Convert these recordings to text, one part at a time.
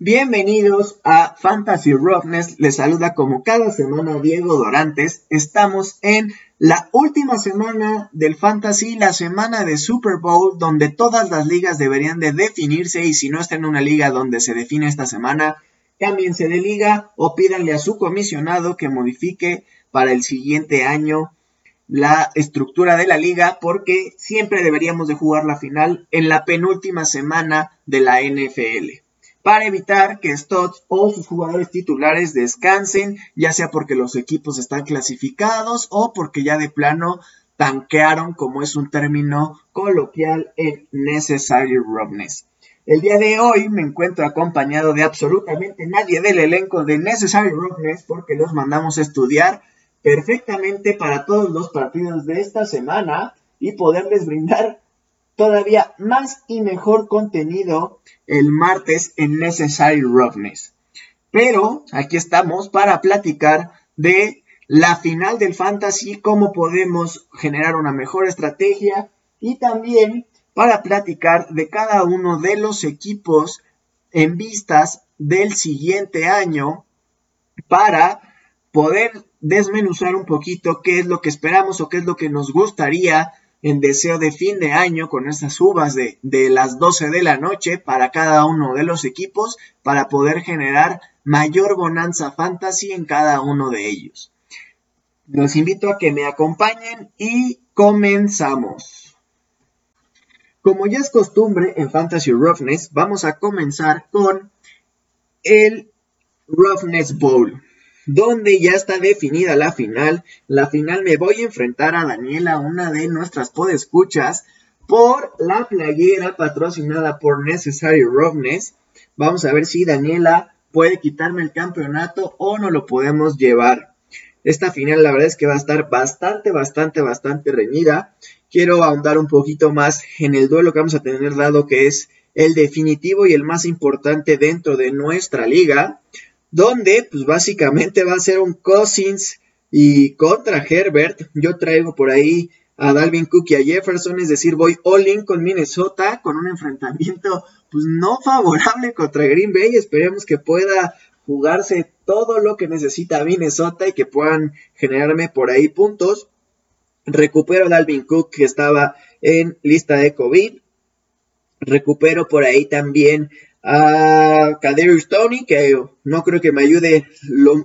Bienvenidos a Fantasy Roughness. Les saluda como cada semana Diego Dorantes. Estamos en la última semana del Fantasy, la semana de Super Bowl, donde todas las ligas deberían de definirse y si no está en una liga donde se define esta semana, cámbiense de liga o pídanle a su comisionado que modifique para el siguiente año la estructura de la liga porque siempre deberíamos de jugar la final en la penúltima semana de la NFL para evitar que Stotts o sus jugadores titulares descansen, ya sea porque los equipos están clasificados o porque ya de plano tanquearon, como es un término coloquial en Necessary Roughness. El día de hoy me encuentro acompañado de absolutamente nadie del elenco de Necessary Roughness porque los mandamos a estudiar perfectamente para todos los partidos de esta semana y poderles brindar todavía más y mejor contenido el martes en Necessary Roughness. Pero aquí estamos para platicar de la final del fantasy, cómo podemos generar una mejor estrategia y también para platicar de cada uno de los equipos en vistas del siguiente año para poder desmenuzar un poquito qué es lo que esperamos o qué es lo que nos gustaría en deseo de fin de año con esas uvas de, de, las 12 de la noche para cada uno de los equipos para poder generar mayor bonanza fantasy en cada uno de ellos. Los invito a que me acompañen y comenzamos. Como ya es costumbre en Fantasy Roughness, vamos a comenzar con el Roughness Bowl donde ya está definida la final. La final me voy a enfrentar a Daniela, una de nuestras podescuchas, por la playera patrocinada por Necessary Roughness. Vamos a ver si Daniela puede quitarme el campeonato o no lo podemos llevar. Esta final la verdad es que va a estar bastante, bastante, bastante reñida. Quiero ahondar un poquito más en el duelo que vamos a tener dado que es el definitivo y el más importante dentro de nuestra liga donde pues básicamente va a ser un Cousins y contra Herbert. Yo traigo por ahí a Dalvin Cook y a Jefferson, es decir, voy all in con Minnesota con un enfrentamiento pues no favorable contra Green Bay. Esperemos que pueda jugarse todo lo que necesita Minnesota y que puedan generarme por ahí puntos. Recupero a Dalvin Cook que estaba en lista de COVID. Recupero por ahí también a Kaderius Tony, que no creo que me ayude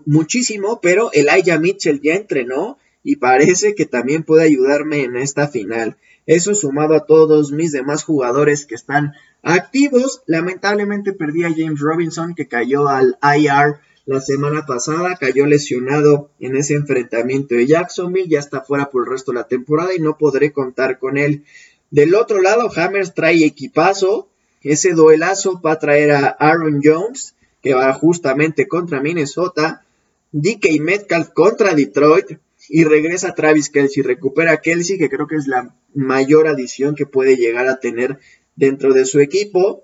muchísimo, pero Elijah Mitchell ya entrenó y parece que también puede ayudarme en esta final. Eso sumado a todos mis demás jugadores que están activos. Lamentablemente perdí a James Robinson que cayó al IR la semana pasada, cayó lesionado en ese enfrentamiento de Jacksonville, ya está fuera por el resto de la temporada y no podré contar con él. Del otro lado, Hammers trae equipazo, ese duelazo va a traer a Aaron Jones, que va justamente contra Minnesota, DK Metcalf contra Detroit, y regresa Travis Kelsey, recupera a Kelsey, que creo que es la mayor adición que puede llegar a tener dentro de su equipo.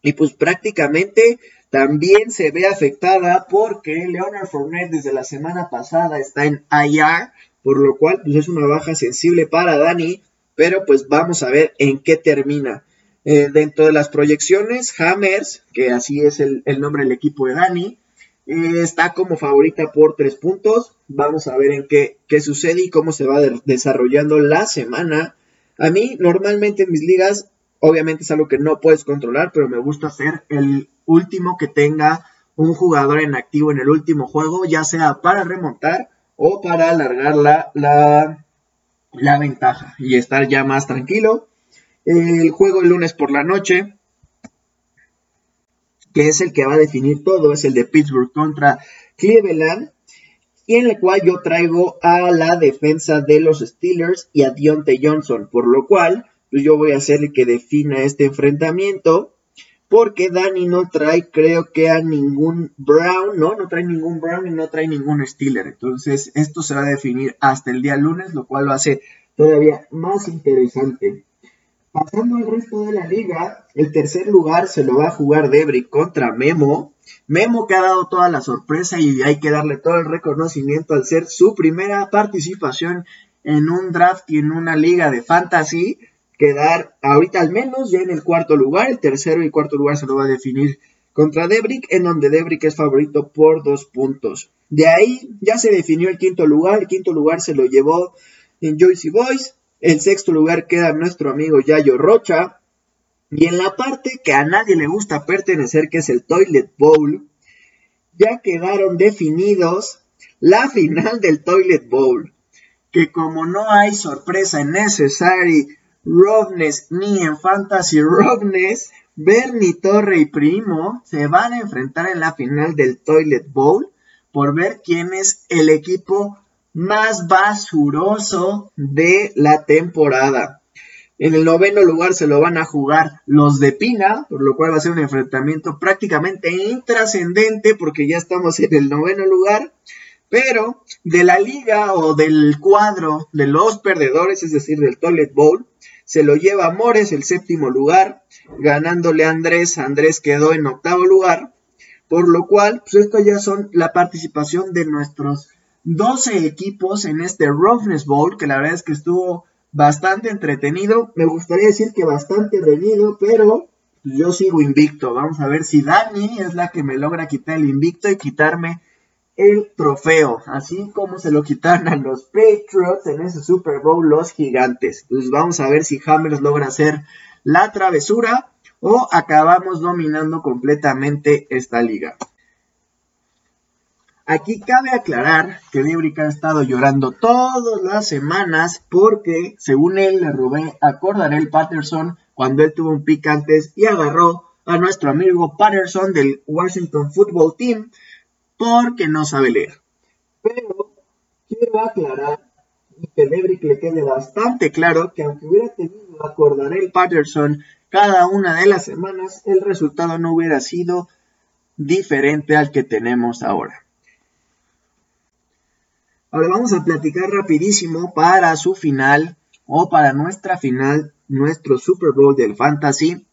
Y pues prácticamente también se ve afectada porque Leonard Fournette desde la semana pasada está en IR, por lo cual pues es una baja sensible para Dani, pero pues vamos a ver en qué termina. Eh, dentro de las proyecciones, Hammers, que así es el, nombre del equipo de Dani, eh, está como favorita por tres puntos. Vamos a ver en qué, qué sucede y cómo se va desarrollando la semana. A mí, normalmente en mis ligas, obviamente es algo que no puedes controlar, pero me gusta ser el último que tenga un jugador en activo en el último juego, ya sea para remontar o para alargar la, la, la ventaja y estar ya más tranquilo. El juego el lunes por la noche, que es el que va a definir todo, es el de Pittsburgh contra Cleveland, y en el cual yo traigo a la defensa de los Steelers y a Deontay Johnson, por lo cual pues yo voy a ser el que defina este enfrentamiento, porque Danny no trae, creo que a ningún Brown, ¿no? No trae ningún Brown y no trae ningún Steeler. Entonces, esto se va a definir hasta el día lunes, lo cual lo hace todavía más interesante. Pasando al resto de la liga, el tercer lugar se lo va a jugar Debri contra Memo. Memo que ha dado toda la sorpresa y hay que darle todo el reconocimiento al ser su primera participación en un draft y en una liga de fantasy. Quedar ahorita al menos ya en el cuarto lugar, el tercero y cuarto lugar se lo va a definir contra Debrick, en donde Debrick es favorito por dos puntos. De ahí ya se definió el quinto lugar. El quinto lugar se lo llevó en Joyce Boys. El sexto lugar queda nuestro amigo Yayo Rocha. Y en la parte que a nadie le gusta pertenecer, que es el Toilet Bowl, ya quedaron definidos la final del Toilet Bowl. Que como no hay sorpresa en Necessary Roughness ni en Fantasy Roughness, Bernie Torre y Primo se van a enfrentar en la final del Toilet Bowl por ver quién es el equipo más basuroso de la temporada. En el noveno lugar se lo van a jugar los de Pina, por lo cual va a ser un enfrentamiento prácticamente intrascendente porque ya estamos en el noveno lugar. Pero de la liga o del cuadro de los perdedores, es decir, del Toilet Bowl, se lo lleva Mores el séptimo lugar, ganándole a Andrés. Andrés quedó en octavo lugar. Por lo cual, pues esto ya son la participación de nuestros 12 equipos en este Roughness Bowl, que la verdad es que estuvo bastante entretenido. Me gustaría decir que bastante reñido, pero yo sigo invicto. Vamos a ver si Dani es la que me logra quitar el invicto y quitarme el trofeo, así como se lo quitaron a los Patriots en ese Super Bowl los gigantes. Pues vamos a ver si Hammers logra hacer la travesura o acabamos dominando completamente esta liga. Aquí cabe aclarar que Debrick ha estado llorando todas las semanas porque, según él, le robé a Cordarel Patterson cuando él tuvo un pick antes y agarró a nuestro amigo Patterson del Washington Football Team porque no sabe leer. Pero quiero aclarar y que Debrick le quede bastante claro que aunque hubiera tenido a Cordarel Patterson cada una de las semanas, el resultado no hubiera sido diferente al que tenemos ahora. Ahora vamos a platicar rapidísimo para su final o para nuestra final, nuestro Super Bowl del Fantasy.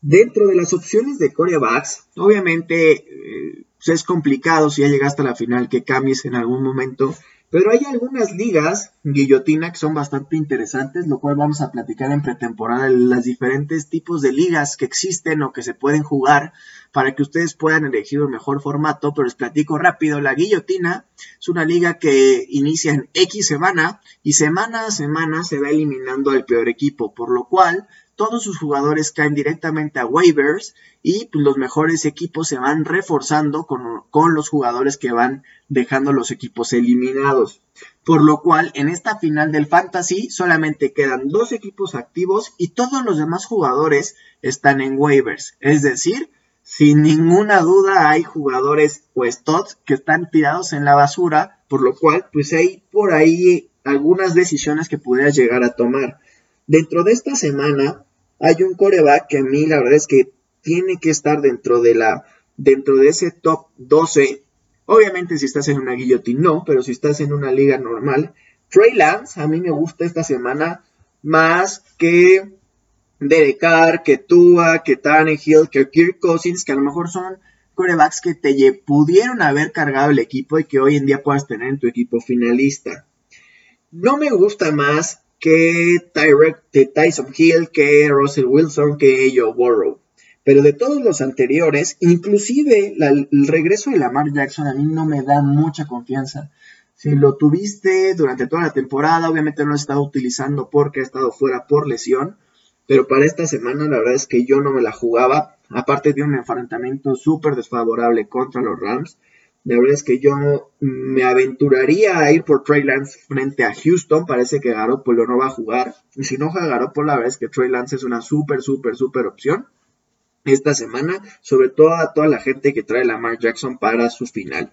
Dentro de las opciones de corebacks, obviamente eh, pues es complicado si ya llegaste a la final que cambies en algún momento, pero hay algunas ligas, guillotina, que son bastante interesantes, lo cual vamos a platicar en pretemporada, los diferentes tipos de ligas que existen o que se pueden jugar para que ustedes puedan elegir un mejor formato, pero les platico rápido, la guillotina es una liga que inicia en X semana y semana a semana se va eliminando al peor equipo, por lo cual todos sus jugadores caen directamente a waivers y pues, los mejores equipos se van reforzando con, con, los jugadores que van dejando los equipos eliminados. Por lo cual, en esta final del Fantasy solamente quedan dos equipos activos y todos los demás jugadores están en waivers. Es decir, sin ninguna duda hay jugadores o studs que están tirados en la basura, por lo cual pues hay por ahí algunas decisiones que pudieras llegar a tomar. Dentro de esta semana hay un coreback que a mí la verdad es que tiene que estar dentro de la dentro de ese top 12. Obviamente si estás en una guillotine no, pero si estás en una liga normal, Trey Lance a mí me gusta esta semana más que Derek Carr, que Tua, que Tannehill, que Kirk Cousins, que a lo mejor son corebacks que te pudieron haber cargado el equipo y que hoy en día puedas tener en tu equipo finalista. No me gusta más que Tyson Hill, que Russell Wilson, que Joe Burrow. Pero de todos los anteriores, inclusive el regreso de Lamar Jackson a mí no me da mucha confianza. Si lo tuviste durante toda la temporada, obviamente no lo has estado utilizando porque ha estado fuera por lesión. Pero para esta semana la verdad es que yo no me la jugaba. Aparte de un enfrentamiento súper desfavorable contra los Rams. La verdad es que yo me aventuraría a ir por Trey Lance frente a Houston. Parece que Garoppolo no va a jugar. Y si no juega Garoppolo, la verdad es que Trey Lance es una súper, súper, súper opción esta semana. Sobre todo a toda la gente que trae la Mark Jackson para su final.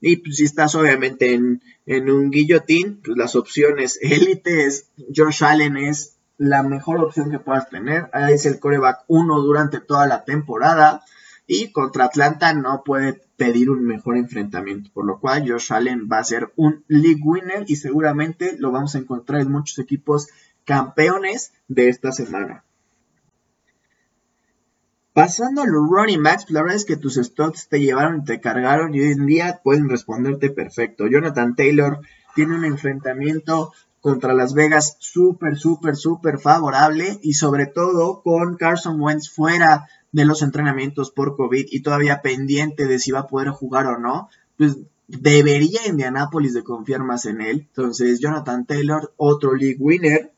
Y pues, si estás obviamente en, en un guillotín, pues las opciones élite es Josh Allen es la mejor opción que puedas tener. Ahí es el coreback 1 durante toda la temporada. Y contra Atlanta no puede pedir un mejor enfrentamiento. Por lo cual Josh Allen va a ser un league winner y seguramente lo vamos a encontrar en muchos equipos campeones de esta semana. Pasando a los running backs, la verdad es que tus stocks te llevaron y te cargaron y hoy en día pueden responderte perfecto. Jonathan Taylor tiene un enfrentamiento contra Las Vegas súper, súper, súper favorable y sobre todo con Carson Wentz fuera de los entrenamientos por COVID y todavía pendiente de si va a poder jugar o no, pues debería Indianapolis de confiar más en él. Entonces, Jonathan Taylor, otro league winner.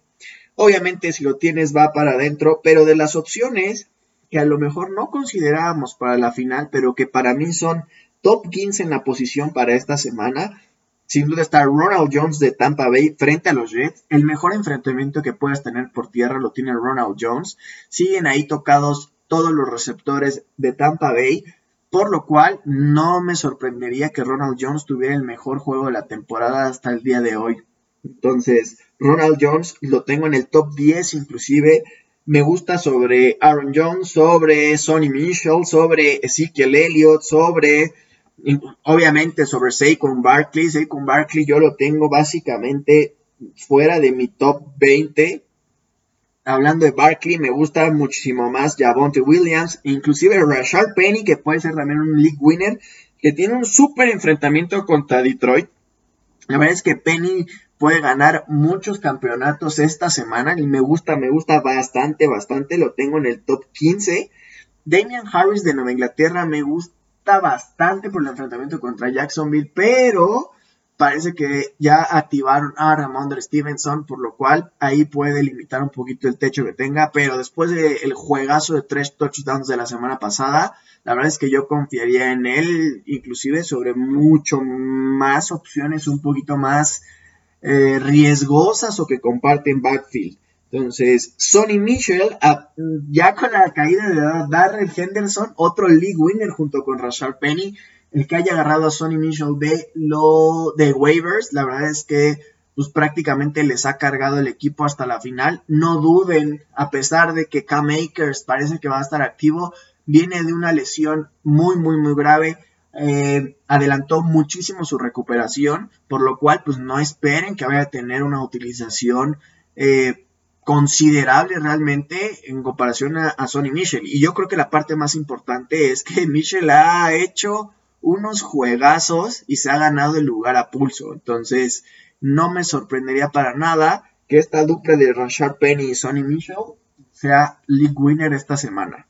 Obviamente, si lo tienes, va para adentro, pero de las opciones que a lo mejor no considerábamos para la final, pero que para mí son top 15 en la posición para esta semana, sin duda está Ronald Jones de Tampa Bay frente a los Jets. El mejor enfrentamiento que puedes tener por tierra lo tiene Ronald Jones. Siguen ahí tocados todos los receptores de Tampa Bay. Por lo cual no me sorprendería que Ronald Jones tuviera el mejor juego de la temporada hasta el día de hoy. Entonces, Ronald Jones lo tengo en el top 10 inclusive. Me gusta sobre Aaron Jones, sobre Sonny Mitchell, sobre Ezekiel Elliott, sobre obviamente sobre Saquon Barkley. Saquon Barkley yo lo tengo básicamente fuera de mi top 20 hablando de Barkley, me gusta muchísimo más Javonte Williams, inclusive Rashard Penny, que puede ser también un league winner, que tiene un súper enfrentamiento contra Detroit. La verdad es que Penny puede ganar muchos campeonatos esta semana y me gusta, me gusta bastante, bastante, lo tengo en el top 15. Damian Harris de Nueva Inglaterra me gusta bastante por el enfrentamiento contra Jacksonville, pero parece que ya activaron a Ramondre Stevenson, por lo cual ahí puede limitar un poquito el techo que tenga, pero después del juegazo de tres touchdowns de la semana pasada, la verdad es que yo confiaría en él, inclusive sobre mucho más opciones un poquito más eh, riesgosas o que comparten backfield. Entonces, Sonny Mitchell, ya con la caída de Darrell Henderson, otro league winner junto con Rashard Penny, el que haya agarrado a Sonny Mitchell de lo de waivers, la verdad es que pues prácticamente les ha cargado el equipo hasta la final. No duden, a pesar de que Cam Akers parece que va a estar activo, viene de una lesión muy, muy, muy grave. Eh, adelantó muchísimo su recuperación, por lo cual pues no esperen que vaya a tener una utilización eh, considerable realmente en comparación a, a Sonny Mitchell. Y yo creo que la parte más importante es que Mitchell ha hecho unos juegazos y se ha ganado el lugar a pulso. Entonces, no me sorprendería para nada que esta dupla de Rashard Penny y Sonny Mitchell sea league winner esta semana.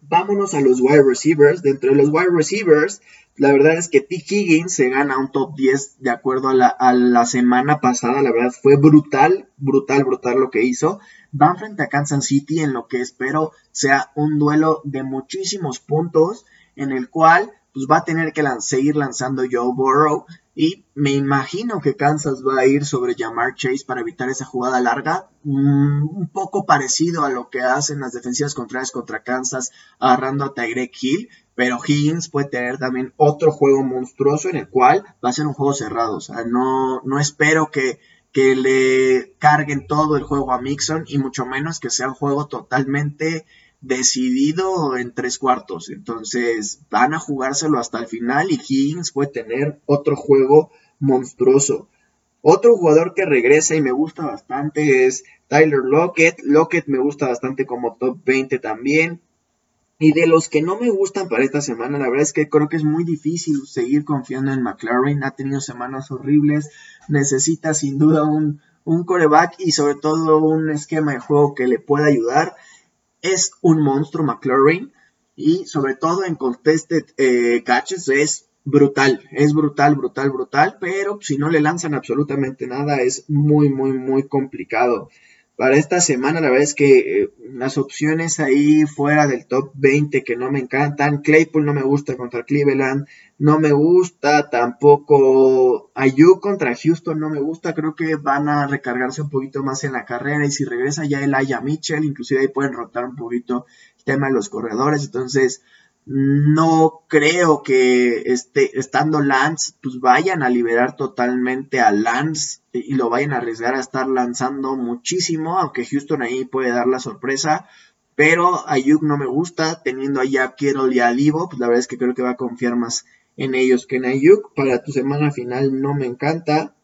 Vámonos a los wide receivers. Dentro de los wide receivers, la verdad es que T. Higgins se gana un top 10 de acuerdo a la, a la semana pasada. La verdad fue brutal, brutal, brutal lo que hizo. Van frente a Kansas City en lo que espero sea un duelo de muchísimos puntos en el cual pues va a tener que seguir lanzando Joe Burrow. Y me imagino que Kansas va a ir sobre Jamar Chase para evitar esa jugada larga. Mm, un poco parecido a lo que hacen las defensivas contrarias contra Kansas agarrando a Tyreek Hill. Pero Higgins puede tener también otro juego monstruoso en el cual va a ser un juego cerrado. O sea, no, no espero que, que le carguen todo el juego a Mixon y mucho menos que sea un juego totalmente decidido en tres cuartos. Entonces van a jugárselo hasta el final y Higgins puede tener otro juego monstruoso. Otro jugador que regresa y me gusta bastante es Tyler Lockett. Lockett me gusta bastante como top 20 también. Y de los que no me gustan para esta semana, la verdad es que creo que es muy difícil seguir confiando en McLaren. Ha tenido semanas horribles. Necesita sin duda un, un coreback y sobre todo un esquema de juego que le pueda ayudar es un monstruo McLaurin y sobre todo en contested eh, catches es brutal, es brutal, brutal, brutal, pero si no le lanzan absolutamente nada es muy, muy, muy complicado. Para esta semana la verdad es que eh, las opciones ahí fuera del top 20 que no me encantan, Claypool no me gusta contra Cleveland, no me gusta tampoco Ayuk contra Houston, no me gusta, creo que van a recargarse un poquito más en la carrera y si regresa ya el Aya Mitchell, inclusive ahí pueden rotar un poquito el tema de los corredores, entonces no creo que este, estando Lance, pues vayan a liberar totalmente a Lance y lo vayan a arriesgar a estar lanzando muchísimo, aunque Houston ahí puede dar la sorpresa. Pero Ayuk no me gusta, teniendo allá a y a Divo, pues la verdad es que creo que va a confiar más en ellos que en Ayuk. Para tu semana final no me encanta.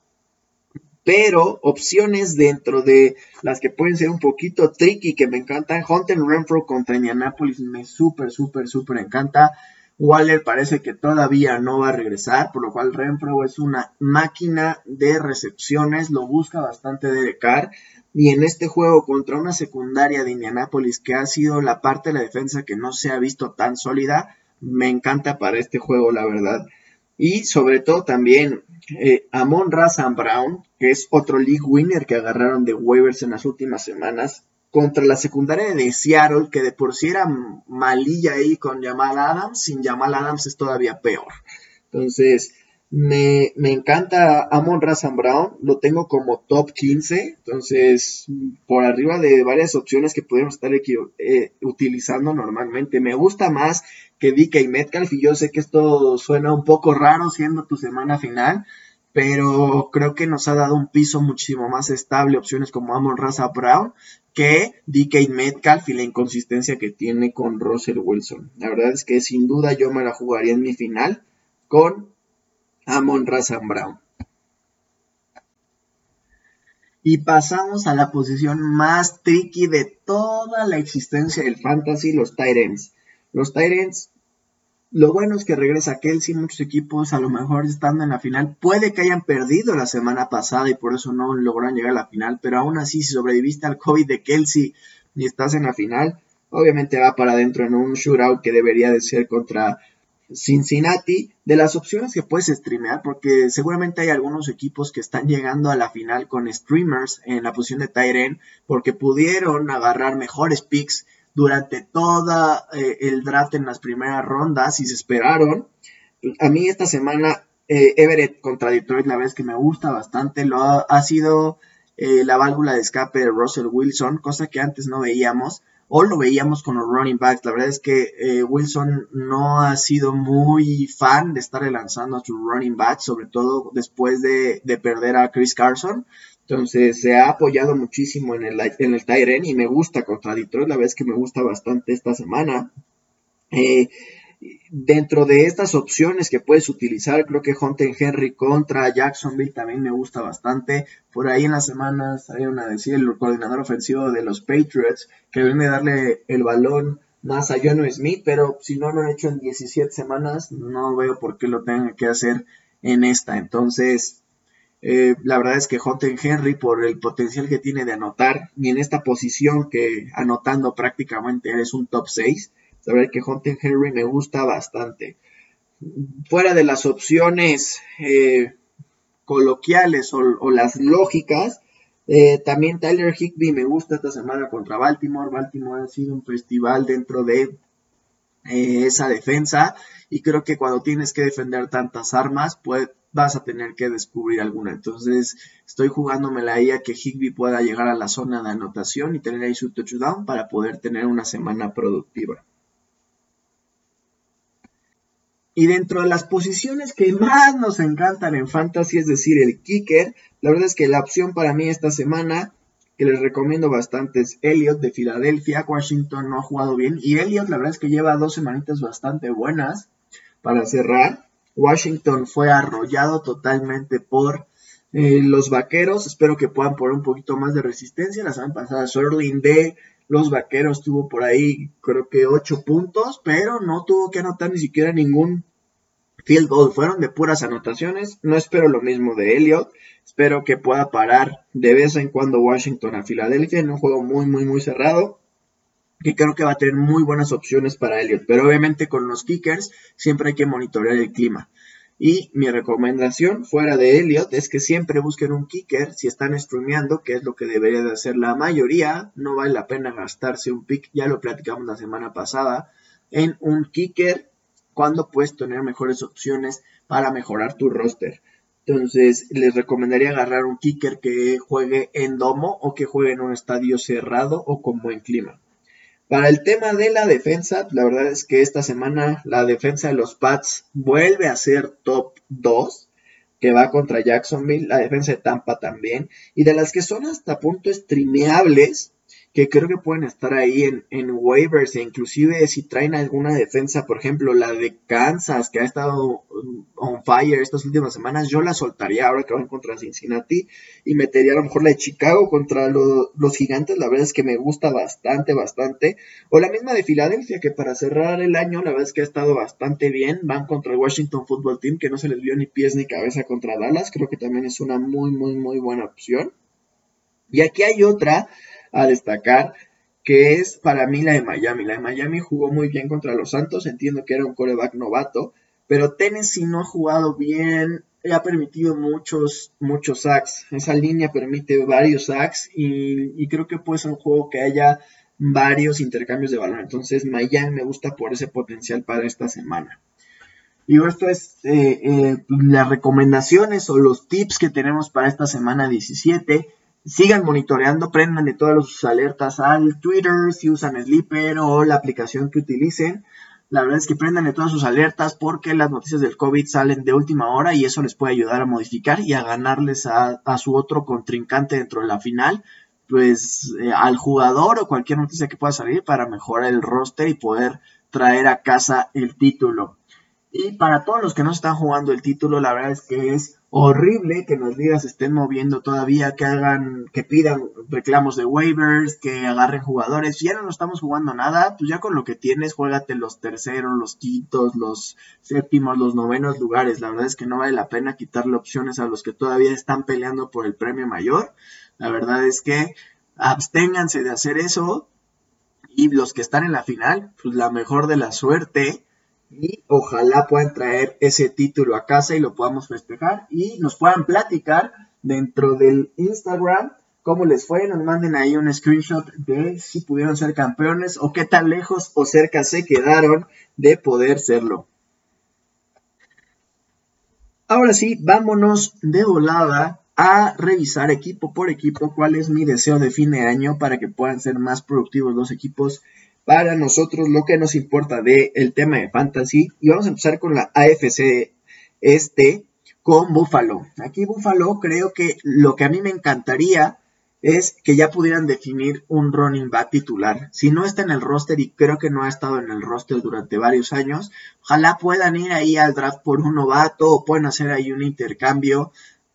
Pero opciones dentro de las que pueden ser un poquito tricky que me encantan. Hunter Renfro contra Indianapolis me súper, súper, súper encanta. Waller parece que todavía no va a regresar, por lo cual Renfro es una máquina de recepciones, lo busca bastante de Carr. Y en este juego contra una secundaria de Indianapolis que ha sido la parte de la defensa que no se ha visto tan sólida, me encanta para este juego, la verdad. Y sobre todo también eh, Amon Razan Brown, que es otro league winner que agarraron de waivers en las últimas semanas, contra la secundaria de Seattle, que de por sí era malilla ahí con Jamal Adams, sin Jamal Adams es todavía peor. Entonces, me, encanta Amon Razan Brown, lo tengo como top 15, entonces por arriba de varias opciones que podemos estar eh, utilizando normalmente. Me gusta más que DK Metcalf y yo sé que esto suena un poco raro siendo tu semana final, pero creo que nos ha dado un piso muchísimo más estable, opciones como Amon Raza Brown, que DK Metcalf y la inconsistencia que tiene con Russell Wilson. La verdad es que sin duda yo me la jugaría en mi final con Amon Raza Brown. Y pasamos a la posición más tricky de toda la existencia del fantasy, los Tyrants. Los Tyrants lo bueno es que regresa Kelsey, muchos equipos a lo mejor estando en la final, puede que hayan perdido la semana pasada y por eso no lograron llegar a la final, pero aún así si sobreviviste al COVID de Kelsey y estás en la final, obviamente va para adentro en un shootout que debería de ser contra Cincinnati. De las opciones que puedes streamear, porque seguramente hay algunos equipos que están llegando a la final con streamers en la posición de Tyren, porque pudieron agarrar mejores picks durante toda eh, el draft en las primeras rondas y se esperaron. A mí esta semana eh, Everett contra la verdad es que me gusta bastante. Lo ha, sido eh, la válvula de escape de Russell Wilson, cosa que antes no veíamos. O lo veíamos con los running backs. La verdad es que Wilson no ha sido muy fan de estar lanzando a sus running backs, sobre todo después de, de perder a Chris Carson. Entonces se ha apoyado muchísimo en el, en el Tyren y me gusta contra Detroit, la vez que me gusta bastante esta semana. Eh, dentro de estas opciones que puedes utilizar, creo que Hunter Henry contra Jacksonville también me gusta bastante. Por ahí en las semanas salieron a decir el coordinador ofensivo de los Patriots que viene a darle el balón más a John Smith, pero si no lo han hecho en 17 semanas, no veo por qué lo tengan que hacer en esta. Entonces, eh, la verdad es que Hunter Henry, por el potencial que tiene de anotar, y en esta posición que anotando prácticamente eres un top 6, la verdad es que Hunter Henry me gusta bastante. Fuera de las opciones eh, coloquiales o, las lógicas, eh, también Tyler Higby me gusta esta semana contra Baltimore. Baltimore ha sido un festival dentro de esa defensa y creo que cuando tienes que defender tantas armas, pues vas a tener que descubrir alguna. Entonces, estoy jugándomela ahí a que Higby pueda llegar a la zona de anotación y tener ahí su touchdown para poder tener una semana productiva. Y dentro de las posiciones que más nos encantan en Fantasy, es decir, el kicker, la verdad es que la opción para mí esta semana, que les recomiendo bastante, es Elliot de Filadelfia. Washington no ha jugado bien. Y Elliot, la verdad es que lleva dos semanitas bastante buenas para cerrar. Washington fue arrollado totalmente por eh, los vaqueros. Espero que puedan poner un poquito más de resistencia. La semana pasada, Sterling de los vaqueros tuvo por ahí, creo que 8 puntos, pero no tuvo que anotar ni siquiera ningún field goal. Fueron de puras anotaciones. No espero lo mismo de Elliot. Espero que pueda parar de vez en cuando Washington a Filadelfia en un juego muy, muy, muy cerrado que creo que va a tener muy buenas opciones para Elliot. Pero obviamente con los kickers siempre hay que monitorear el clima. Y mi recomendación fuera de Elliot es que siempre busquen un kicker si están streameando, que es lo que debería de hacer la mayoría. No vale la pena gastarse un pick, ya lo platicamos la semana pasada, en un kicker cuando puedes tener mejores opciones para mejorar tu roster. Entonces, les recomendaría agarrar un kicker que juegue en domo o que juegue en un estadio cerrado o con buen clima. Para el tema de la defensa, la verdad es que esta semana la defensa de los Pats vuelve a ser top 2, que va contra Jacksonville, la defensa de Tampa también, y de las que son hasta punto streameables, que creo que pueden estar ahí en, en waivers e inclusive si traen alguna defensa, por ejemplo, la de Kansas que ha estado on fire estas últimas semanas, yo la soltaría ahora que van contra Cincinnati y metería a lo mejor la de Chicago contra los gigantes, la verdad es que me gusta bastante, bastante. O la misma de Filadelfia que para cerrar el año la verdad es que ha estado bastante bien, van contra el Washington Football Team que no se les vio ni pies ni cabeza contra Dallas, creo que también es una muy, muy, muy buena opción. Y aquí hay otra a destacar, que es para mí la de Miami. La de Miami jugó muy bien contra los Santos, entiendo que era un coreback novato, pero Tennessee no ha jugado bien, ha permitido muchos, muchos sacks. Esa línea permite varios sacks y, creo que puede ser un juego que haya varios intercambios de balón. Entonces Miami me gusta por ese potencial para esta semana. Y esto es eh, eh, las recomendaciones o los tips que tenemos para esta semana 17 sigan monitoreando, prendan de todas sus alertas al Twitter, si usan Sleeper o la aplicación que utilicen. La verdad es que prendan de todas sus alertas porque las noticias del COVID salen de última hora y eso les puede ayudar a modificar y a ganarles a, su otro contrincante dentro de la final, pues eh, al jugador o cualquier noticia que pueda salir para mejorar el roster y poder traer a casa el título. Y para todos los que no están jugando el título, la verdad es que es horrible que las ligas estén moviendo todavía, que hagan, que pidan reclamos de waivers, que agarren jugadores. Si ya no estamos jugando nada, pues ya con lo que tienes, juégate los terceros, los quintos, los séptimos, los novenos lugares. La verdad es que no vale la pena quitarle opciones a los que todavía están peleando por el premio mayor. La verdad es que absténganse de hacer eso. Y los que están en la final, pues la mejor de la suerte y ojalá puedan traer ese título a casa y lo podamos festejar y nos puedan platicar dentro del Instagram cómo les fue, nos manden ahí un screenshot de si pudieron ser campeones o qué tan lejos o cerca se quedaron de poder serlo. Ahora sí, vámonos de volada a revisar equipo por equipo cuál es mi deseo de fin de año para que puedan ser más productivos los equipos para nosotros lo que nos importa del el tema de fantasy. Y vamos a empezar con la AFC este con Buffalo. Aquí Buffalo creo que lo que a mí me encantaría es que ya pudieran definir un running back titular. Si no está en el roster y creo que no ha estado en el roster durante varios años, ojalá puedan ir ahí al draft por un novato o pueden hacer ahí un intercambio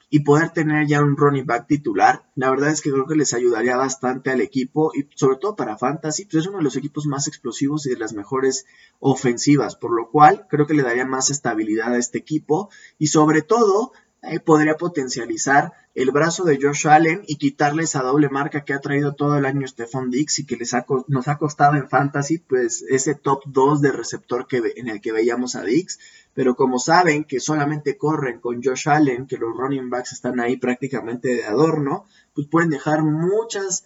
y poder tener ya un running back titular, la verdad es que creo que les ayudaría bastante al equipo y sobre todo para Fantasy, pues es uno de los equipos más explosivos y de las mejores ofensivas, por lo cual creo que le daría más estabilidad a este equipo y sobre todo podría potencializar el brazo de Josh Allen y quitarle esa doble marca que ha traído todo el año Stephon Dix y que les nos ha costado en Fantasy, pues ese top 2 de receptor que, en el que veíamos a Dix pero como saben que solamente corren con Josh Allen, que los running backs están ahí prácticamente de adorno, pues pueden dejar muchas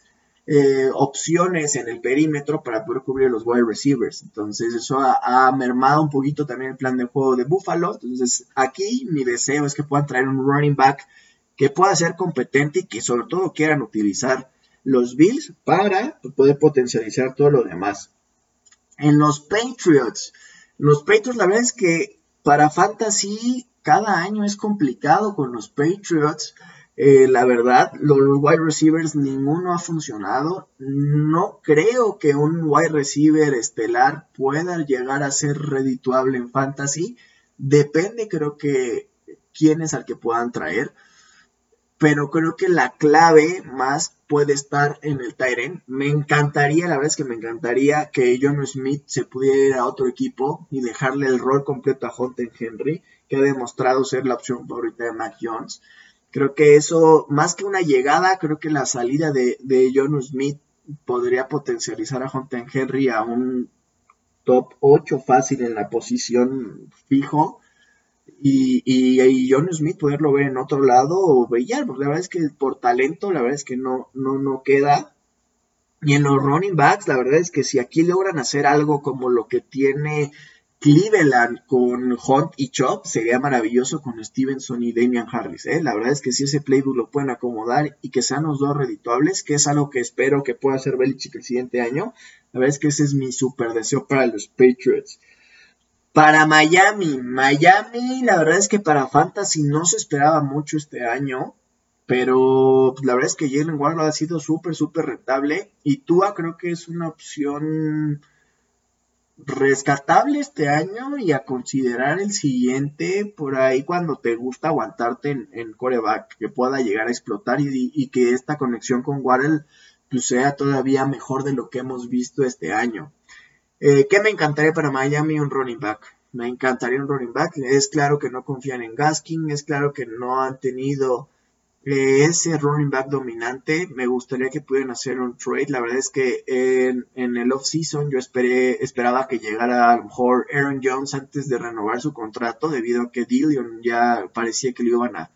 eh, opciones en el perímetro para poder cubrir los wide receivers. Entonces eso ha, mermado un poquito también el plan de juego de Buffalo. Entonces aquí mi deseo es que puedan traer un running back que pueda ser competente y que sobre todo quieran utilizar los Bills para poder potencializar todo lo demás. En los Patriots, los Patriots la verdad es que para Fantasy, cada año es complicado con los Patriots. Eh, la verdad, los wide receivers ninguno ha funcionado. No creo que un wide receiver estelar pueda llegar a ser redituable en fantasy. Depende, creo que, quién es al que puedan traer pero creo que la clave más puede estar en el Tyren. Me encantaría, la verdad es que me encantaría que John Smith se pudiera ir a otro equipo y dejarle el rol completo a Hunter Henry, que ha demostrado ser la opción favorita de Mac Jones. Creo que eso, más que una llegada, creo que la salida de, de John Smith podría potencializar a Hunter Henry a un top 8 fácil en la posición fijo y, y, John Smith poderlo ver en otro lado o brillar, porque la verdad es que por talento, la verdad es que no, no, no queda. Y en los running backs, la verdad es que si aquí logran hacer algo como lo que tiene Cleveland con Hunt y Chop, sería maravilloso con Stevenson y Damian Harris. ¿eh? La verdad es que si ese playbook lo pueden acomodar y que sean los dos redituables, que es algo que espero que pueda hacer Belichick el siguiente año, la verdad es que ese es mi super deseo para los Patriots. Para Miami, Miami, la verdad es que para Fantasy no se esperaba mucho este año, pero pues, la verdad es que Jalen Warlow ha sido súper, súper rentable. Y Tua creo que es una opción rescatable este año y a considerar el siguiente por ahí cuando te gusta aguantarte en, coreback, que pueda llegar a explotar y, que esta conexión con Waddle pues, sea todavía mejor de lo que hemos visto este año. Eh, ¿Qué me encantaría para Miami? Un running back. Me encantaría un running back. Es claro que no confían en Gaskin, es claro que no han tenido ese running back dominante, me gustaría que pudieran hacer un trade. La verdad es que en, el off-season yo esperé, esperaba que llegara a lo mejor Aaron Jones antes de renovar su contrato, debido a que Dillion ya parecía que lo iban a,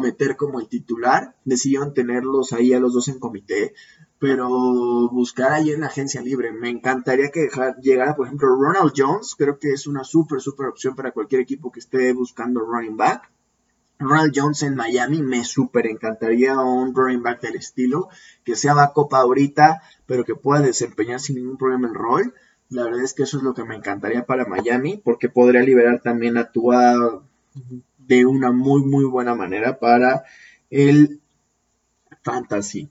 meter como el titular. Decidieron tenerlos ahí a los dos en comité, pero buscar ahí en la agencia libre. Me encantaría que llegara, por ejemplo, Ronald Jones. Creo que es una súper, súper opción para cualquier equipo que esté buscando running back. Ronald Jones en Miami, me súper encantaría un running back del estilo, que sea copa ahorita, pero que pueda desempeñar sin ningún problema el rol. La verdad es que eso es lo que me encantaría para Miami, porque podría liberar también a Tua de una muy, muy buena manera para el fantasy.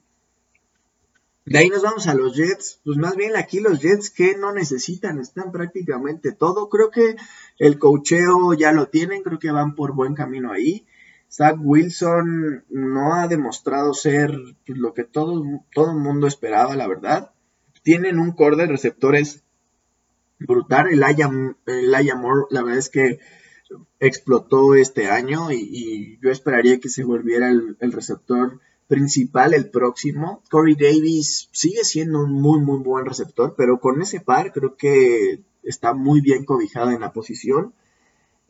De ahí nos vamos a los Jets. Pues más bien aquí los Jets que no necesitan, están prácticamente todo. Creo que el cocheo ya lo tienen, creo que van por buen camino ahí. Zach Wilson no ha demostrado ser lo que todo, todo el mundo esperaba, la verdad. Tienen un core de receptores brutal. El Aya Moore, la verdad es que explotó este año y, yo esperaría que se volviera el, receptor principal el próximo. Corey Davis sigue siendo un muy, muy buen receptor, pero con ese par creo que está muy bien cobijado en la posición.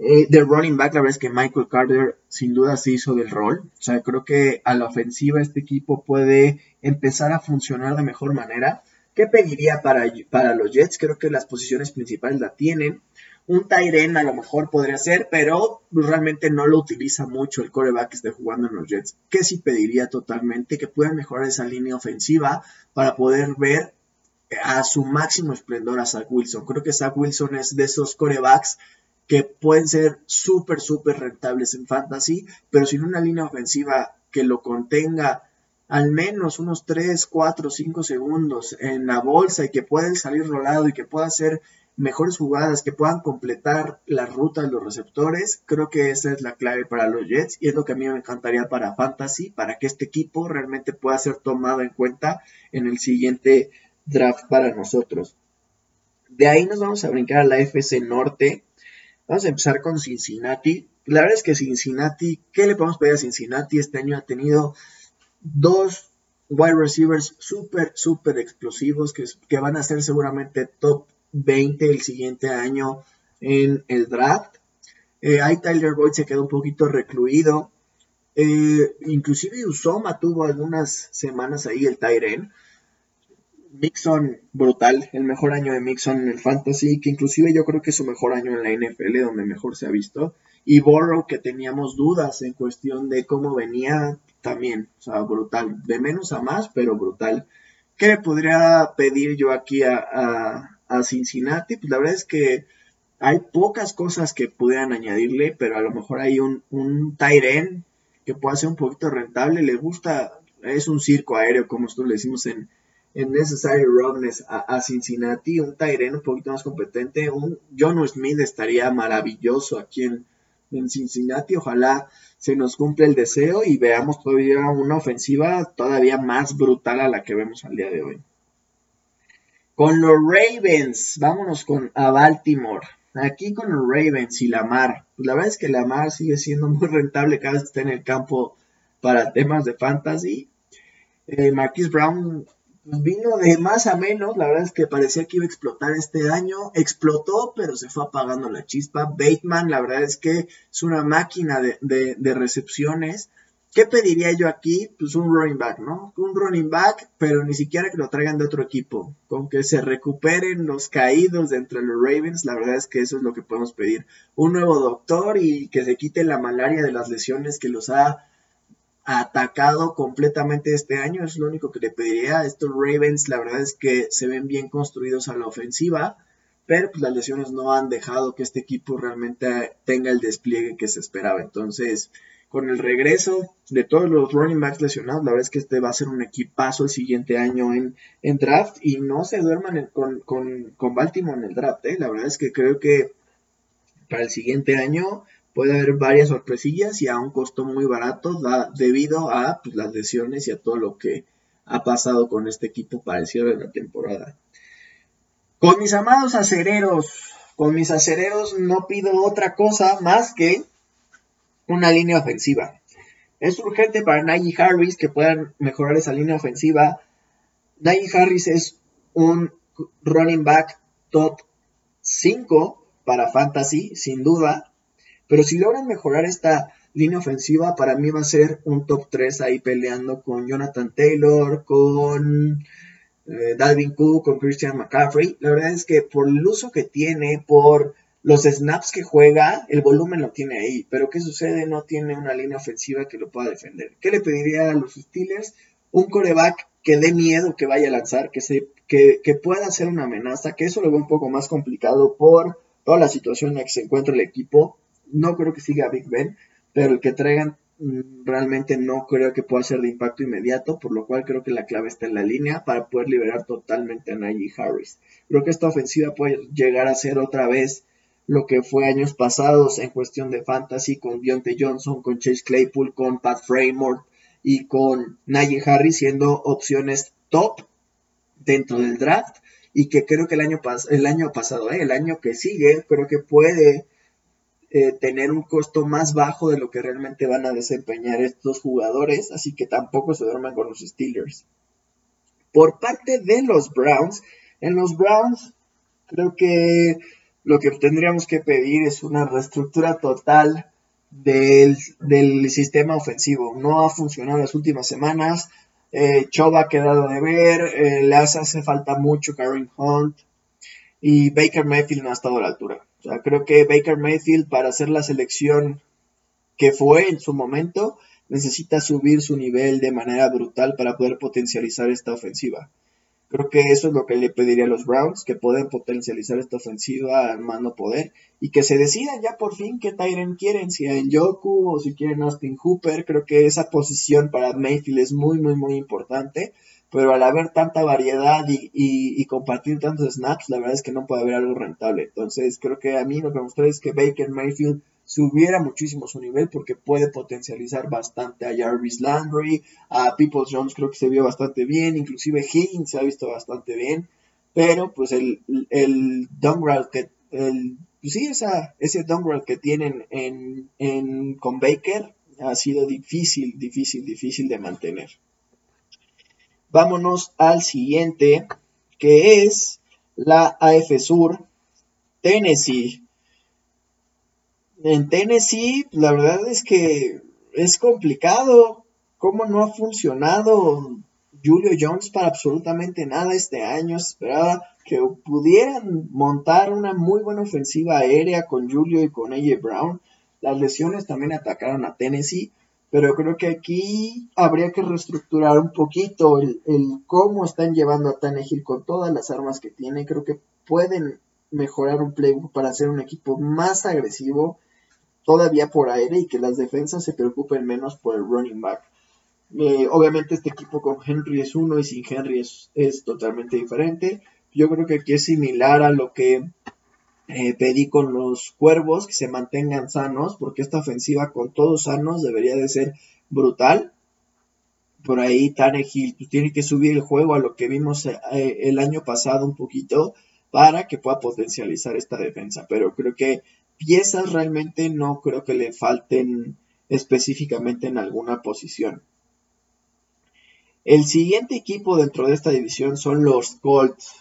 Eh, de running back, la verdad es que Michael Carter sin duda se hizo del rol. O sea, creo que a la ofensiva este equipo puede empezar a funcionar de mejor manera. ¿Qué pediría para, para los Jets? Creo que las posiciones principales la tienen. Un Tyren a lo mejor podría ser, pero realmente no lo utiliza mucho el coreback que esté jugando en los Jets. ¿Qué sí pediría totalmente? Que puedan mejorar esa línea ofensiva para poder ver a su máximo esplendor a Zach Wilson. Creo que Zach Wilson es de esos corebacks que pueden ser súper, súper rentables en fantasy, pero sin una línea ofensiva que lo contenga al menos unos 3, 4, 5 segundos en la bolsa y que puedan salir rolado y que pueda hacer mejores jugadas, que puedan completar la ruta de los receptores, creo que esa es la clave para los Jets y es lo que a mí me encantaría para Fantasy, para que este equipo realmente pueda ser tomado en cuenta en el siguiente draft para nosotros. De ahí nos vamos a brincar a la FC Norte, Vamos a empezar con Cincinnati. La verdad es que Cincinnati, ¿qué le podemos pedir a Cincinnati? Este año ha tenido dos wide receivers súper, súper explosivos que, que, van a ser seguramente top 20 el siguiente año en el draft. Eh, ahí Tyler Boyd se quedó un poquito recluido. Eh, inclusive Usoma tuvo algunas semanas ahí el Tyren. Mixon brutal, el mejor año de Mixon en el Fantasy, que inclusive yo creo que es su mejor año en la NFL, donde mejor se ha visto. Y Borrow, que teníamos dudas en cuestión de cómo venía, también, o sea, brutal, de menos a más, pero brutal. ¿Qué le podría pedir yo aquí a, Cincinnati? Pues la verdad es que hay pocas cosas que pudieran añadirle, pero a lo mejor hay un, un Tyren que pueda ser un poquito rentable. Le gusta, es un circo aéreo, como nosotros le decimos en, en Necessary Roughness a, Cincinnati, un Tyren un poquito más competente, un John Smith estaría maravilloso aquí en, Cincinnati, ojalá se nos cumpla el deseo y veamos todavía una ofensiva todavía más brutal a la que vemos al día de hoy. Con los Ravens, vámonos con a Baltimore. Aquí con los Ravens y Lamar. Pues la verdad es que Lamar sigue siendo muy rentable cada vez que está en el campo para temas de fantasy. Eh, Marquis Brown vino de más a menos, la verdad es que parecía que iba a explotar este año, explotó, pero se fue apagando la chispa. Bateman, la verdad es que es una máquina de, recepciones. ¿Qué pediría yo aquí? Pues un running back, ¿no? Un running back, pero ni siquiera que lo traigan de otro equipo. Con que se recuperen los caídos de entre los Ravens, la verdad es que eso es lo que podemos pedir. Un nuevo doctor y que se quite la malaria de las lesiones que los ha atacado completamente este año. Es lo único que le pediría a estos Ravens. La verdad es que se ven bien construidos a la ofensiva, pero pues, las lesiones no han dejado que este equipo realmente tenga el despliegue que se esperaba. Entonces, con el regreso de todos los running backs lesionados, la verdad es que este va a ser un equipazo el siguiente año en, en draft y no se duerman con, con, Baltimore en el draft. ¿eh? La verdad es que creo que para el siguiente año puede haber varias sorpresillas y a un costo muy barato debido a pues, las lesiones y a todo lo que ha pasado con este equipo para el cierre de la temporada. Con mis amados acereros, con mis acereros no pido otra cosa más que una línea ofensiva. Es urgente para Najee Harris que puedan mejorar esa línea ofensiva. Najee Harris es un running back top 5 para fantasy, sin duda. Pero si logran mejorar esta línea ofensiva, para mí va a ser un top 3 ahí peleando con Jonathan Taylor, con eh, Dalvin Cook, con Christian McCaffrey. La verdad es que por el uso que tiene, por los snaps que juega, el volumen lo tiene ahí. Pero ¿qué sucede? No tiene una línea ofensiva que lo pueda defender. ¿Qué le pediría a los Steelers? Un coreback que dé miedo que vaya a lanzar, que, se, que, que pueda ser una amenaza, que eso lo veo un poco más complicado por toda la situación en la que se encuentra el equipo. No creo que siga Big Ben, pero el que traigan mm, realmente no creo que pueda ser de impacto inmediato, por lo cual creo que la clave está en la línea para poder liberar totalmente a Najee Harris. Creo que esta ofensiva puede llegar a ser otra vez lo que fue años pasados en cuestión de fantasy con Deontay Johnson, con Chase Claypool, con Pat Framework y con Najee Harris siendo opciones top dentro del draft y que creo que el año, el año pasado, eh, el año que sigue, creo que puede eh, tener un costo más bajo de lo que realmente van a desempeñar estos jugadores, así que tampoco se duerman con los Steelers. Por parte de los Browns, en los Browns creo que lo que tendríamos que pedir es una reestructura total del, sistema ofensivo. No ha funcionado las últimas semanas. Eh, ha quedado de ver. Eh, hace, falta mucho Karen Hunt. Y Baker Mayfield no ha estado a la altura. O sea, creo que Baker Mayfield, para hacer la selección que fue en su momento, necesita subir su nivel de manera brutal para poder potencializar esta ofensiva. Creo que eso es lo que le pediría a los Browns, que pueden potencializar esta ofensiva al mano poder y que se decidan ya por fin qué Tyren quieren, si en Yoku o si quieren Austin Hooper. Creo que esa posición para Mayfield es muy, muy, muy importante. Pero al haber tanta variedad y, y, compartir tantos snaps, la verdad es que no puede haber algo rentable. Entonces, creo que a mí lo que me gustaría es que Baker Mayfield subiera muchísimo su nivel porque puede potencializar bastante a Jarvis Landry, a People Jones creo que se vio bastante bien, inclusive Higgins se ha visto bastante bien, pero pues el, el downgrade que, el, pues sí, esa, ese downgrade que tienen en, en, con Baker ha sido difícil, difícil, difícil de mantener. Vámonos al siguiente, que es la AF Sur, Tennessee en Tennessee, la verdad es que es complicado. ¿Cómo no ha funcionado Julio Jones para absolutamente nada este año? Esperaba que pudieran montar una muy buena ofensiva aérea con Julio y con AJ Brown. Las lesiones también atacaron a Tennessee, pero creo que aquí habría que reestructurar un poquito el, el cómo están llevando a Tannehill con todas las armas que tiene. Creo que pueden mejorar un playbook para ser un equipo más agresivo todavía por aire y que las defensas se preocupen menos por el running back. Eh, obviamente este equipo con Henry es uno y sin Henry es, totalmente diferente. Yo creo que aquí es similar a lo que eh, pedí con los cuervos, que se mantengan sanos, porque esta ofensiva con todos sanos debería de ser brutal. Por ahí Tannehill pues, tiene que subir el juego a lo que vimos eh, el año pasado un poquito para que pueda potencializar esta defensa. Pero creo que piezas realmente no creo que le falten específicamente en alguna posición. El siguiente equipo dentro de esta división son los Colts.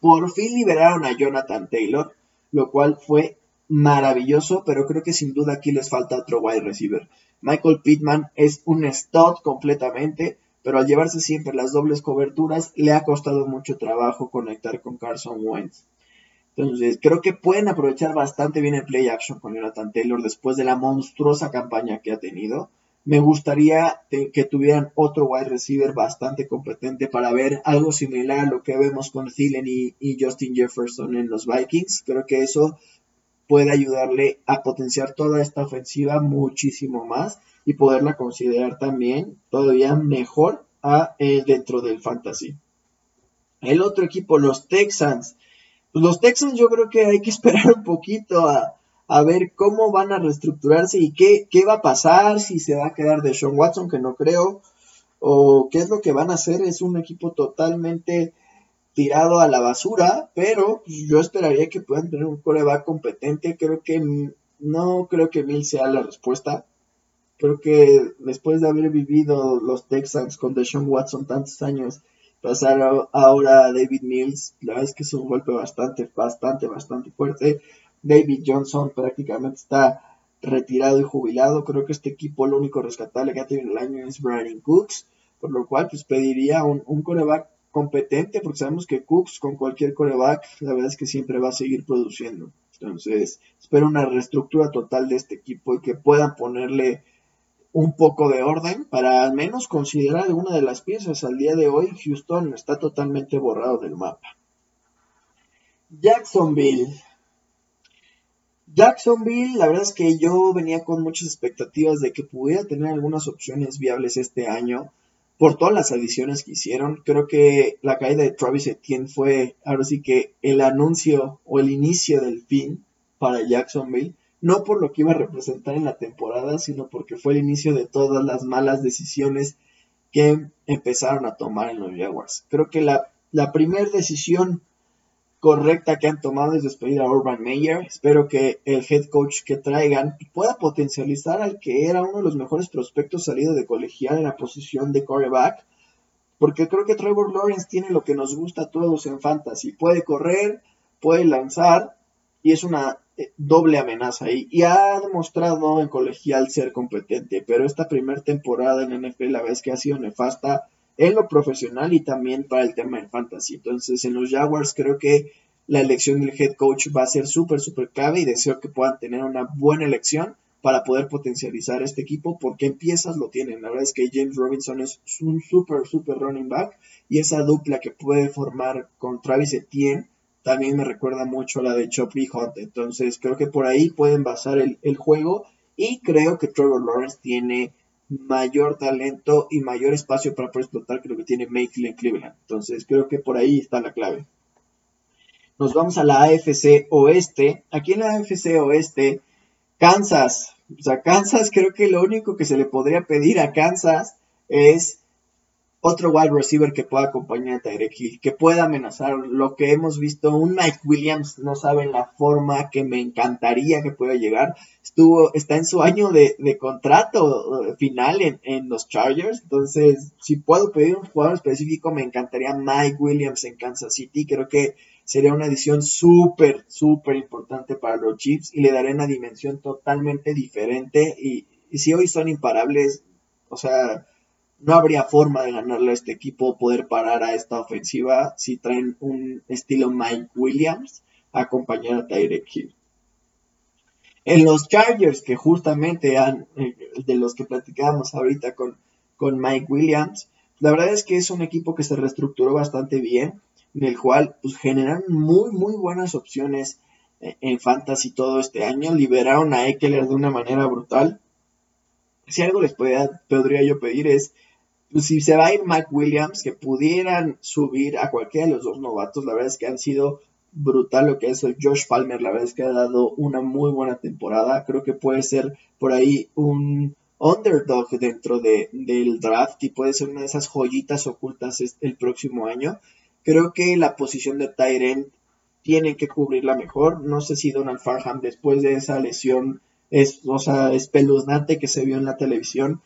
Por fin liberaron a Jonathan Taylor, lo cual fue maravilloso, pero creo que sin duda aquí les falta otro wide receiver. Michael Pittman es un stud completamente, pero al llevarse siempre las dobles coberturas le ha costado mucho trabajo conectar con Carson Wentz. Entonces, creo que pueden aprovechar bastante bien el play action con Jonathan Taylor después de la monstruosa campaña que ha tenido. Me gustaría que tuvieran otro wide receiver bastante competente para ver algo similar a lo que vemos con Thielen y, Justin Jefferson en los Vikings. Creo que eso puede ayudarle a potenciar toda esta ofensiva muchísimo más y poderla considerar también todavía mejor a, eh, dentro del fantasy. El otro equipo, los Texans. Los Texans yo creo que hay que esperar un poquito a, a ver cómo van a reestructurarse y qué, qué va a pasar, si se va a quedar de Sean Watson, que no creo, o qué es lo que van a hacer. Es un equipo totalmente tirado a la basura, pero yo esperaría que puedan tener un coreback competente. Creo que no creo que Mil sea la respuesta. Creo que después de haber vivido los Texans con Deshaun Watson tantos años, pasar ahora a David Mills, la verdad es que es un golpe bastante, bastante, bastante fuerte. David Johnson prácticamente está retirado y jubilado. Creo que este equipo lo único rescatable que ha tenido el año es Brian Cooks, por lo cual pues pediría un, un coreback competente, porque sabemos que Cooks con cualquier coreback, la verdad es que siempre va a seguir produciendo. Entonces, espero una reestructura total de este equipo y que puedan ponerle un poco de orden para al menos considerar alguna de las piezas. Al día de hoy, Houston está totalmente borrado del mapa. Jacksonville. Jacksonville, la verdad es que yo venía con muchas expectativas de que pudiera tener algunas opciones viables este año por todas las adiciones que hicieron. Creo que la caída de Travis Etienne fue ahora sí que el anuncio o el inicio del fin para Jacksonville. No por lo que iba a representar en la temporada, sino porque fue el inicio de todas las malas decisiones que empezaron a tomar en los Jaguars. Creo que la, la primera decisión correcta que han tomado es despedir a Urban Meyer. Espero que el head coach que traigan pueda potencializar al que era uno de los mejores prospectos salido de colegial en la posición de quarterback. Porque creo que Trevor Lawrence tiene lo que nos gusta a todos en fantasy. Puede correr, puede lanzar y es una eh, doble amenaza ahí. Y ha demostrado en colegial ser competente. Pero esta primera temporada en NFL la vez que ha sido nefasta en lo profesional y también para el tema del fantasy. Entonces, en los Jaguars creo que la elección del head coach va a ser súper, súper clave y deseo que puedan tener una buena elección para poder potencializar este equipo porque en piezas lo tienen. La verdad es que James Robinson es un súper, súper running back y esa dupla que puede formar con Travis Etienne también me recuerda mucho a la de Choppy Hunt. Entonces creo que por ahí pueden basar el, el juego y creo que Trevor Lawrence tiene mayor talento y mayor espacio para poder explotar que lo que tiene en Cleveland. Entonces creo que por ahí está la clave. Nos vamos a la AFC Oeste. Aquí en la AFC Oeste, Kansas. O sea, Kansas creo que lo único que se le podría pedir a Kansas es otro wide receiver que pueda acompañar a Tyreek Hill, que pueda amenazar lo que hemos visto. Un Mike Williams, no saben la forma que me encantaría que pueda llegar. Estuvo, está en su año de, contrato eh, final en, en, los Chargers. Entonces, si puedo pedir un jugador específico, me encantaría Mike Williams en Kansas City. Creo que sería una edición súper, súper importante para los Chiefs y le daré una dimensión totalmente diferente. Y, y si hoy son imparables, o sea no habría forma de ganarle a este equipo, poder parar a esta ofensiva si traen un estilo Mike Williams a acompañar a Tyreek Hill. En los Chargers, que justamente han, eh, de los que platicábamos ahorita con, con Mike Williams, la verdad es que es un equipo que se reestructuró bastante bien, en el cual pues, generan muy, muy buenas opciones eh, en fantasy todo este año. Liberaron a Eckler de una manera brutal. Si algo les podría yo pedir es pues si se va a ir Mike Williams, que pudieran subir a cualquiera de los dos novatos, la verdad es que han sido brutal lo que es el Josh Palmer, la verdad es que ha dado una muy buena temporada, creo que puede ser por ahí un underdog dentro de, del draft y puede ser una de esas joyitas ocultas el próximo año. Creo que la posición de Tyrant tienen que cubrirla mejor. No sé si Donald Farham después de esa lesión es, o sea, espeluznante que se vio en la televisión,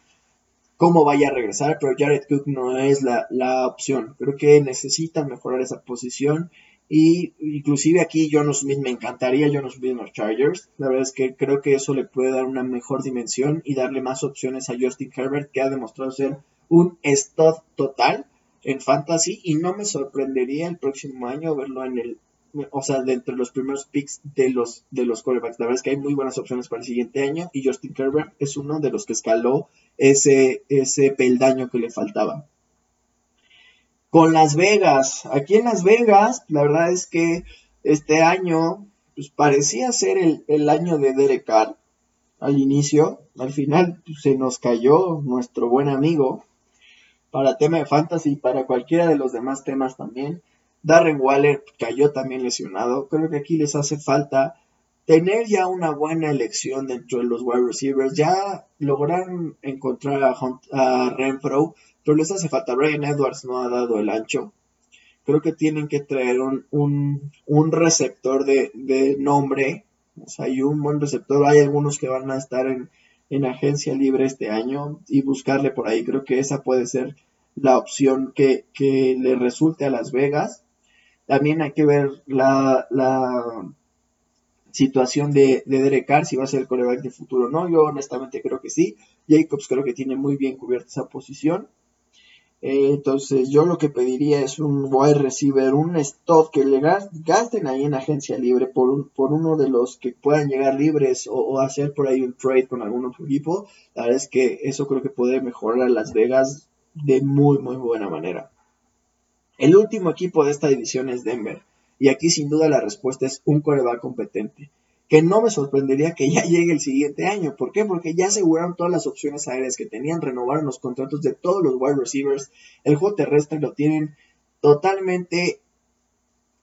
cómo vaya a regresar, pero Jared Cook no es la, opción. Creo que necesitan mejorar esa posición. Y inclusive aquí Jonas Smith me encantaría Jonas Smith en los Chargers. La verdad es que creo que eso le puede dar una mejor dimensión y darle más opciones a Justin Herbert, que ha demostrado ser un stud total en fantasy. Y no me sorprendería el próximo año verlo en el o sea, de entre los primeros picks de los, de los quarterbacks. La verdad es que hay muy buenas opciones para el siguiente año y Justin Herbert es uno de los que escaló ese, ese peldaño que le faltaba. Con Las Vegas, aquí en Las Vegas, la verdad es que este año pues parecía ser el, el año de Derek Carr al inicio. Al final pues, se nos cayó nuestro buen amigo para tema de fantasy y para cualquiera de los demás temas también. Darren Waller cayó también lesionado. Creo que aquí les hace falta tener ya una buena elección dentro de los wide receivers. Ya lograron encontrar a, a Renfro, pero les hace falta. Brian Edwards no ha dado el ancho. Creo que tienen que traer un, un, receptor de, de, nombre. O sea, hay un buen receptor. Hay algunos que van a estar en, en agencia libre este año y buscarle por ahí. Creo que esa puede ser la opción que, que le resulte a Las Vegas. También hay que ver la, la situación de, de Derek Carr, si va a ser el coreback de futuro o no. Yo honestamente creo que sí. Jacobs creo que tiene muy bien cubierta esa posición. Eh, entonces yo lo que pediría es un wide receiver, un stop que le gasten ahí en agencia libre por, por uno de los que puedan llegar libres o, hacer por ahí un trade con algún otro equipo. La verdad es que eso creo que puede mejorar a Las Vegas de muy muy buena manera. El último equipo de esta división es Denver. Y aquí sin duda la respuesta es un coreback competente que no me sorprendería que ya llegue el siguiente año. ¿Por qué? Porque ya aseguraron todas las opciones aéreas que tenían, renovaron los contratos de todos los wide receivers, el juego terrestre lo tienen totalmente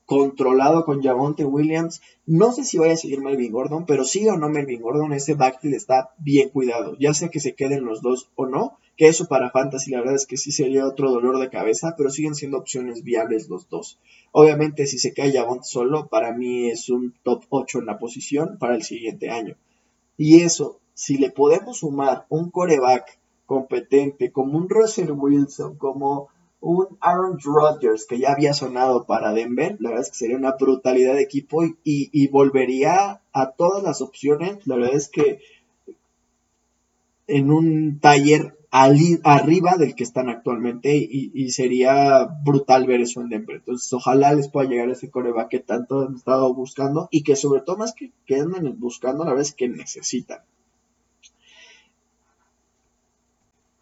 controlado con Javonte Williams. No sé si vaya a seguir Melvin Gordon, pero sí o no Melvin Gordon, ese backfield está bien cuidado. Ya sea que se queden los dos o no, que eso para Fantasy la verdad es que sí sería otro dolor de cabeza, pero siguen siendo opciones viables los dos. Obviamente si se cae Javonte solo, para mí es un top 8 en la posición para el siguiente año. Y eso, si le podemos sumar un coreback competente como un Russell Wilson, como un Aaron Rodgers que ya había sonado para Denver, la verdad es que sería una brutalidad de equipo y, volvería a todas las opciones, la verdad es que en un taller arriba del que están actualmente y, sería brutal ver eso en Denver. Entonces ojalá les pueda llegar ese coreback que tanto han estado buscando y que sobre todo más que, que andan buscando, la verdad es que necesitan.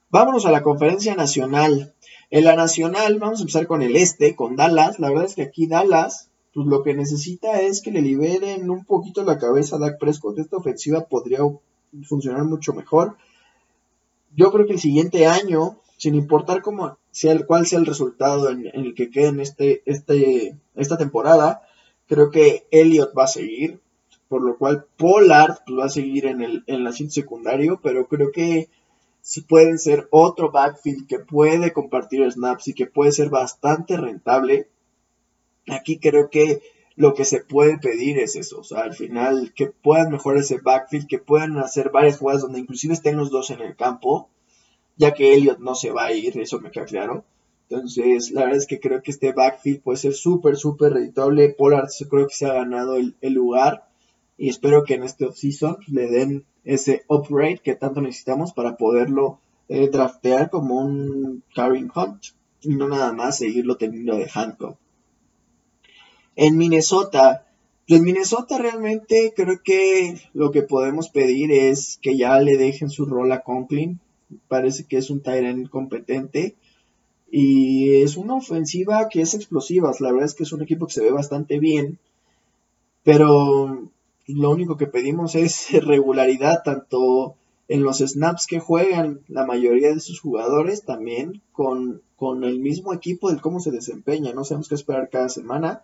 Vámonos a la conferencia nacional. En la nacional, vamos a empezar con el este, con Dallas. La verdad es que aquí Dallas, pues lo que necesita es que le liberen un poquito la cabeza a Dak Prescott. Esta ofensiva podría funcionar mucho mejor. Yo creo que el siguiente año, sin importar cómo sea el, cuál sea el resultado en, el que quede en este, este, esta temporada, creo que Elliot va a seguir. Por lo cual Pollard pues, va a seguir en el en secundario, pero creo que si pueden ser otro backfield que puede compartir snaps y que puede ser bastante rentable. Aquí creo que lo que se puede pedir es eso, o sea, al final que puedan mejorar ese backfield, que puedan hacer varias jugadas donde inclusive estén los dos en el campo, ya que Elliot no se va a ir, eso me queda claro. Entonces, la verdad es que creo que este backfield puede ser súper, súper reditable. Pollard creo que se ha ganado el, lugar y espero que en este offseason le den ese upgrade que tanto necesitamos para poderlo eh, draftear como un carrying hunt y no nada más seguirlo teniendo de handcuff. En Minnesota, pues Minnesota realmente creo que lo que podemos pedir es que ya le dejen su rol a Conklin. Parece que es un Tyrant competente. Y es una ofensiva que es explosiva. La verdad es que es un equipo que se ve bastante bien. Pero lo único que pedimos es regularidad tanto en los snaps que juegan la mayoría de sus jugadores, también con, con el mismo equipo del cómo se desempeña, no sabemos qué esperar cada semana.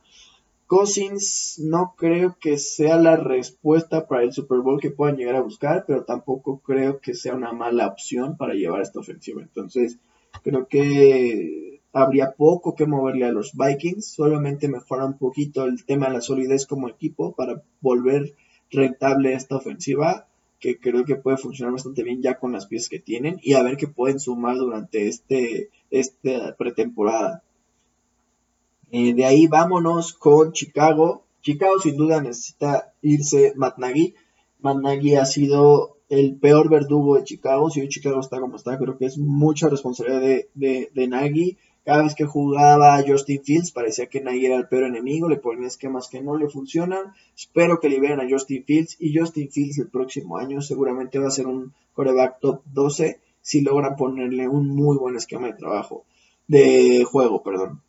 Cousins no creo que sea la respuesta para el Super Bowl que puedan llegar a buscar, pero tampoco creo que sea una mala opción para llevar esta ofensiva. Entonces, creo que habría poco que moverle a los Vikings, solamente mejora un poquito el tema de la solidez como equipo para volver rentable esta ofensiva, que creo que puede funcionar bastante bien ya con las piezas que tienen y a ver qué pueden sumar durante este, esta pretemporada. Eh, de ahí vámonos con Chicago. Chicago sin duda necesita irse Matt Nagy. Matt Nagy ha sido el peor verdugo de Chicago. Si hoy Chicago está como está, creo que es mucha responsabilidad de, de, Nagy. Cada vez que jugaba Justin Fields parecía que Nagy era el peor enemigo, le ponía esquemas que no le funcionan. Espero que liberen a Justin Fields y Justin Fields el próximo año seguramente va a ser un coreback top 12 si logran ponerle un muy buen esquema de trabajo, de juego, perdón.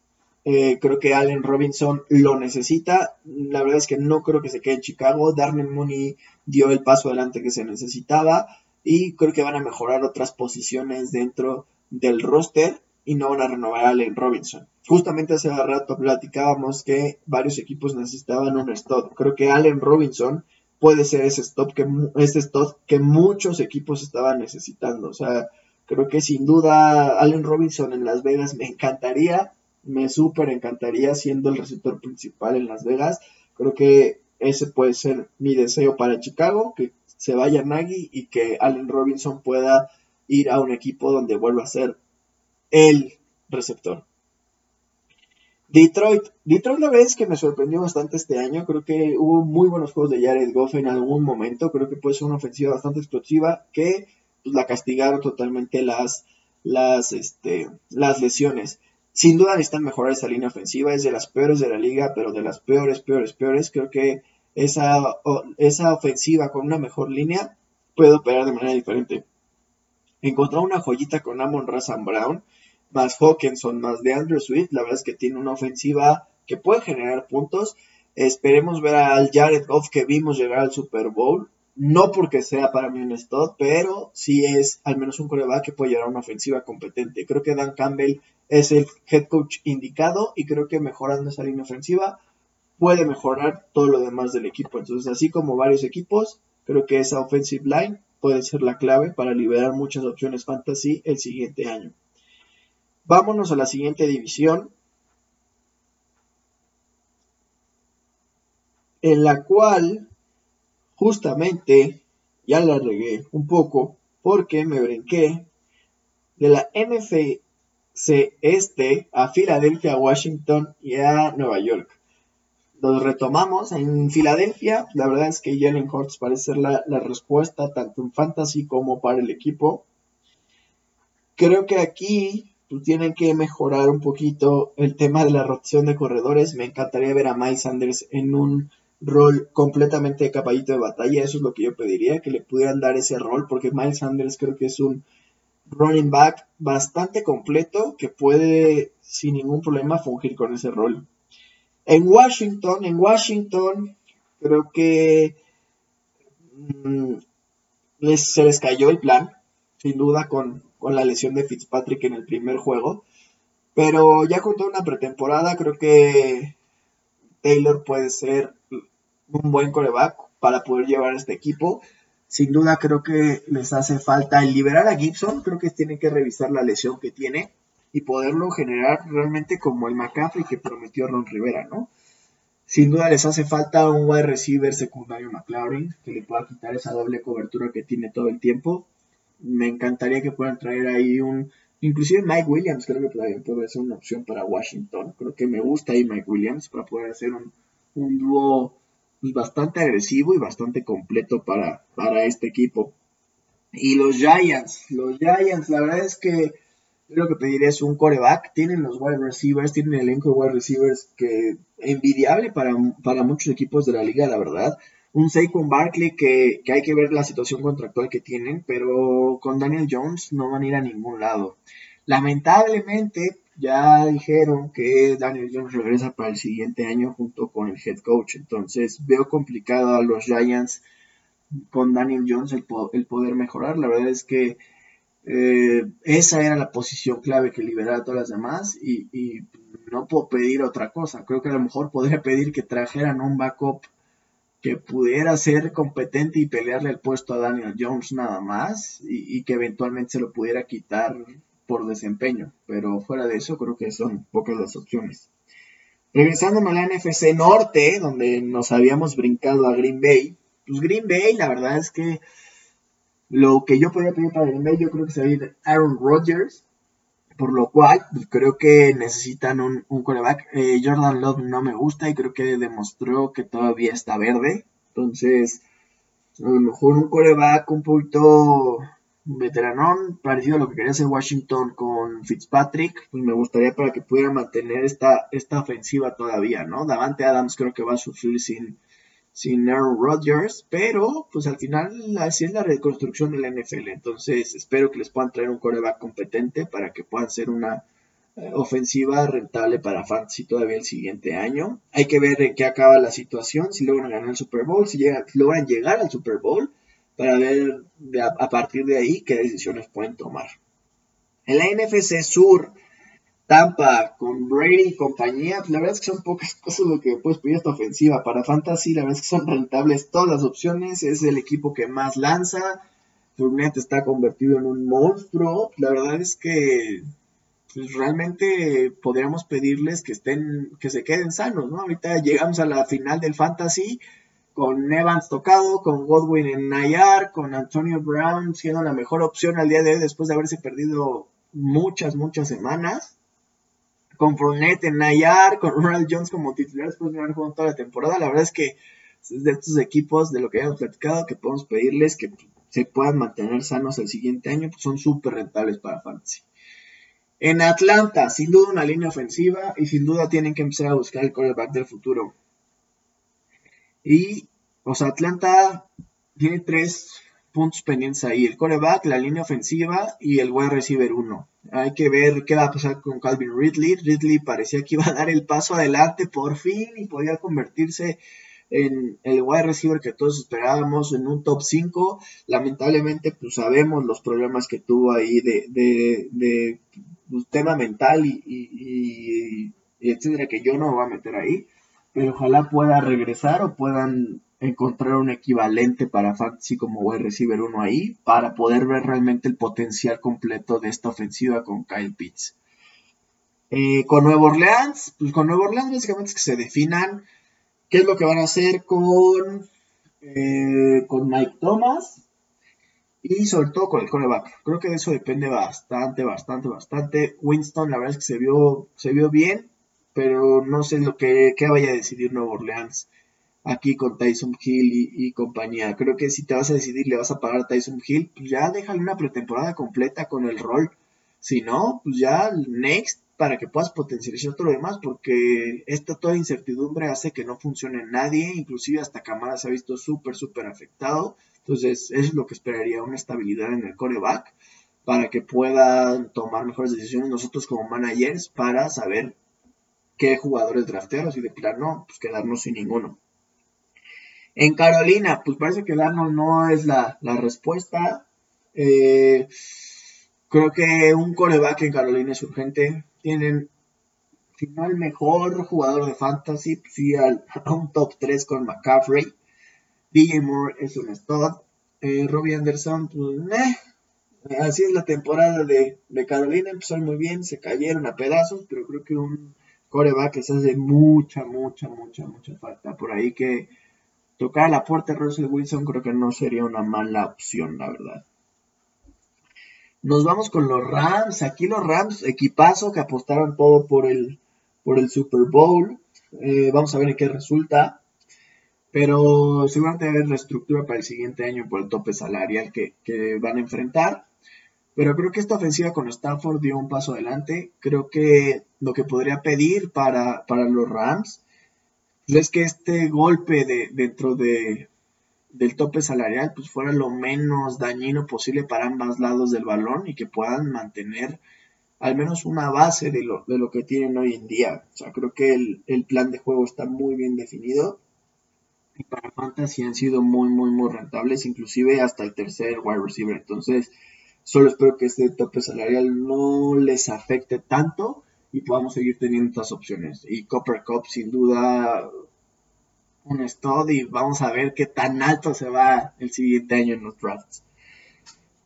Eh, creo que Allen Robinson lo necesita. La verdad es que no creo que se quede en Chicago. Darnell Mooney dio el paso adelante que se necesitaba. Y creo que van a mejorar otras posiciones dentro del roster y no van a renovar a Allen Robinson. Justamente hace rato platicábamos que varios equipos necesitaban un stop. Creo que Allen Robinson puede ser ese stop que, ese stop que muchos equipos estaban necesitando. O sea, creo que sin duda Allen Robinson en Las Vegas me encantaría me súper encantaría siendo el receptor principal en Las Vegas. Creo que ese puede ser mi deseo para Chicago, que se vaya Nagy y que Allen Robinson pueda ir a un equipo donde vuelva a ser el receptor. Detroit. Detroit la vez que me sorprendió bastante este año. Creo que hubo muy buenos juegos de Jared Goff en algún momento. Creo que puede ser una ofensiva bastante explosiva que pues, la castigaron totalmente las, las, este, las lesiones. Sin duda necesitan mejorar esa línea ofensiva, es de las peores de la liga, pero de las peores, peores, peores. Creo que esa, esa ofensiva con una mejor línea puede operar de manera diferente. Encontrar una joyita con Amon Razan Brown, más Hawkinson, más de Andrew Swift, la verdad es que tiene una ofensiva que puede generar puntos. Esperemos ver al Jared Goff que vimos llegar al Super Bowl. No porque sea para mí un stop, pero sí es al menos un coreback que puede llevar a una ofensiva competente. Creo que Dan Campbell es el head coach indicado y creo que mejorando esa línea ofensiva puede mejorar todo lo demás del equipo. Entonces, así como varios equipos, creo que esa offensive line puede ser la clave para liberar muchas opciones fantasy el siguiente año. Vámonos a la siguiente división, en la cual justamente ya la regué un poco porque me brinqué de la NFC este a Filadelfia, Washington y a Nueva York. Los retomamos en Filadelfia. La verdad es que Jalen Hurts parece ser la, la, respuesta tanto en fantasy como para el equipo. Creo que aquí pues, tienen que mejorar un poquito el tema de la rotación de corredores. Me encantaría ver a Miles Sanders en un rol completamente de caballito de batalla. Eso es lo que yo pediría, que le pudieran dar ese rol, porque Miles Sanders creo que es un running back bastante completo que puede sin ningún problema fungir con ese rol. En Washington, en Washington, creo que mm, se les cayó el plan, sin duda, con, con, la lesión de Fitzpatrick en el primer juego. Pero ya con toda una pretemporada, creo que Taylor puede ser un buen coreback para poder llevar este equipo. Sin duda creo que les hace falta el liberar a Gibson, creo que tienen que revisar la lesión que tiene y poderlo generar realmente como el McCaffrey que prometió Ron Rivera, ¿no? Sin duda les hace falta un wide receiver secundario McLaurin que le pueda quitar esa doble cobertura que tiene todo el tiempo. Me encantaría que puedan traer ahí un, inclusive Mike Williams creo que puede ser una opción para Washington. Creo que me gusta ahí Mike Williams para poder hacer un, un dúo pues, bastante agresivo y bastante completo para, para este equipo. Y los Giants, los Giants, la verdad es que lo que pediría es un coreback. Tienen los wide receivers, tienen el elenco de wide receivers que envidiable para, para muchos equipos de la liga, la verdad. Un Saquon Barkley que, que, hay que ver la situación contractual que tienen, pero con Daniel Jones no van a ir a ningún lado. Lamentablemente, ya dijeron que Daniel Jones regresa para el siguiente año junto con el head coach. Entonces veo complicado a los Giants con Daniel Jones el, poder mejorar. La verdad es que eh, esa era la posición clave que liberara a todas las demás y, y, no puedo pedir otra cosa. Creo que a lo mejor podría pedir que trajeran un backup que pudiera ser competente y pelearle el puesto a Daniel Jones nada más y, y que eventualmente se lo pudiera quitar por desempeño, pero fuera de eso creo que son pocas las opciones. Regresando a la NFC Norte, donde nos habíamos brincado a Green Bay, pues Green Bay, la verdad es que lo que yo podía pedir para Green Bay, yo creo que sería Aaron Rodgers, por lo cual pues, creo que necesitan un, un coreback. Eh, Jordan Love no me gusta y creo que demostró que todavía está verde, entonces a lo mejor un coreback un poquito veteranón, parecido a lo que quería hacer Washington con Fitzpatrick, pues me gustaría para que pudiera mantener esta, esta ofensiva todavía, ¿no? Davante Adams creo que va a sufrir sin, sin Aaron Rodgers, pero pues al final así es la reconstrucción de la NFL, entonces espero que les puedan traer un coreback competente para que puedan ser una eh, ofensiva rentable para Fantasy todavía el siguiente año. Hay que ver en qué acaba la situación, si logran ganar el Super Bowl, si, logran llegar al Super Bowl, para ver a, partir de ahí qué decisiones pueden tomar. En la NFC Sur, Tampa con Brady y compañía, la verdad es que son pocas cosas lo que puedes pedir esta ofensiva. Para Fantasy, la verdad es que son rentables todas las opciones. Es el equipo que más lanza. Fournette está convertido en un monstruo. La verdad es que pues, realmente podríamos pedirles que estén, que se queden sanos, ¿no? Ahorita llegamos a la final del Fantasy con Evans tocado, con Godwin en Nayar, con Antonio Brown siendo la mejor opción al día de hoy después de haberse perdido muchas, muchas semanas con Fournette en Nayar, con Ronald Jones como titular después de haber jugado toda la temporada. La verdad es que es de estos equipos, de lo que habíamos platicado, que podemos pedirles que se puedan mantener sanos el siguiente año, pues son súper rentables para Fantasy. En Atlanta, sin duda una línea ofensiva y sin duda tienen que empezar a buscar el quarterback del futuro. Y, o sea, Atlanta tiene tres puntos pendientes ahí. El coreback, la línea ofensiva y el wide receiver 1. Hay que ver qué va a pasar con Calvin Ridley. Ridley parecía que iba a dar el paso adelante por fin y podía convertirse en el wide receiver que todos esperábamos en un top 5. Lamentablemente, pues sabemos los problemas que tuvo ahí de, de, de pues, tema mental y, y, y, etcétera, que yo no voy a meter ahí. Pero ojalá pueda regresar o puedan encontrar un equivalente para Fantasy como wide receiver 1 ahí para poder ver realmente el potencial completo de esta ofensiva con Kyle Pitts. Eh, con Nuevo Orleans, pues con Nuevo Orleans básicamente es que se definan qué es lo que van a hacer con, eh, con Mike Thomas y sobre todo con el coreback. Creo que de eso depende bastante, bastante, bastante. Winston la verdad es que se vio, se vio bien, pero no sé lo que, que vaya a decidir Nuevo Orleans aquí con Tyson Hill y, compañía. Creo que si te vas a decidir, le vas a pagar a Tyson Hill, pues ya déjale una pretemporada completa con el rol. Si no, pues ya next para que puedas potencializar todo lo demás, porque esta toda incertidumbre hace que no funcione nadie, inclusive hasta Camara se ha visto súper, súper afectado. Entonces, eso es lo que esperaría, una estabilidad en el coreback para que puedan tomar mejores decisiones nosotros como managers para saber qué jugadores draftearos y de plano, pues quedarnos sin ninguno. En Carolina, pues parece que Darnold no es la, respuesta. Eh, creo que un coreback en Carolina es urgente. Tienen, si no el mejor jugador de fantasy, pues sí al, a un top 3 con McCaffrey. DJ Moore es un stud. Eh, Robbie Anderson, pues, así es la temporada de, de Carolina. Empezó muy bien, se cayeron a pedazos, pero creo que un coreback les hace mucha, mucha, mucha, mucha falta. Por ahí que tocar a la puerta de Russell Wilson creo que no sería una mala opción, la verdad. Nos vamos con los Rams. Aquí los Rams, equipazo que apostaron todo por el, por el Super Bowl. Eh, vamos a ver en qué resulta. Pero seguramente va a haber reestructura para el siguiente año por el tope salarial que, van a enfrentar. Pero creo que esta ofensiva con Stafford dio un paso adelante. Creo que lo que podría pedir para, para los Rams es que este golpe de, dentro de, del tope salarial pues fuera lo menos dañino posible para ambos lados del balón y que puedan mantener al menos una base de lo, de lo que tienen hoy en día. O sea, creo que el, el plan de juego está muy bien definido y para Fantasy han sido muy, muy, muy rentables, inclusive hasta el tercer wide receiver. Entonces, solo espero que este tope salarial no les afecte tanto y podamos seguir teniendo estas opciones. Y Copper Cup sin duda un stud y vamos a ver qué tan alto se va el siguiente año en los drafts.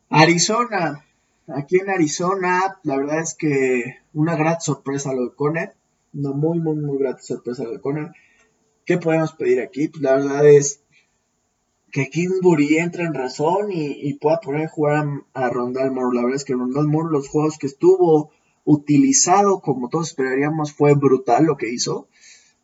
Arizona, aquí en Arizona, la verdad es que una gran sorpresa lo de Conner, una muy, muy, muy grata sorpresa lo de Conner. ¿Qué podemos pedir aquí? Pues la verdad es que Kingsbury entre en razón y, pueda poner a jugar a, Rondal Moore. La verdad es que Rondal Moore, los juegos que estuvo utilizado como todos esperaríamos fue brutal lo que hizo.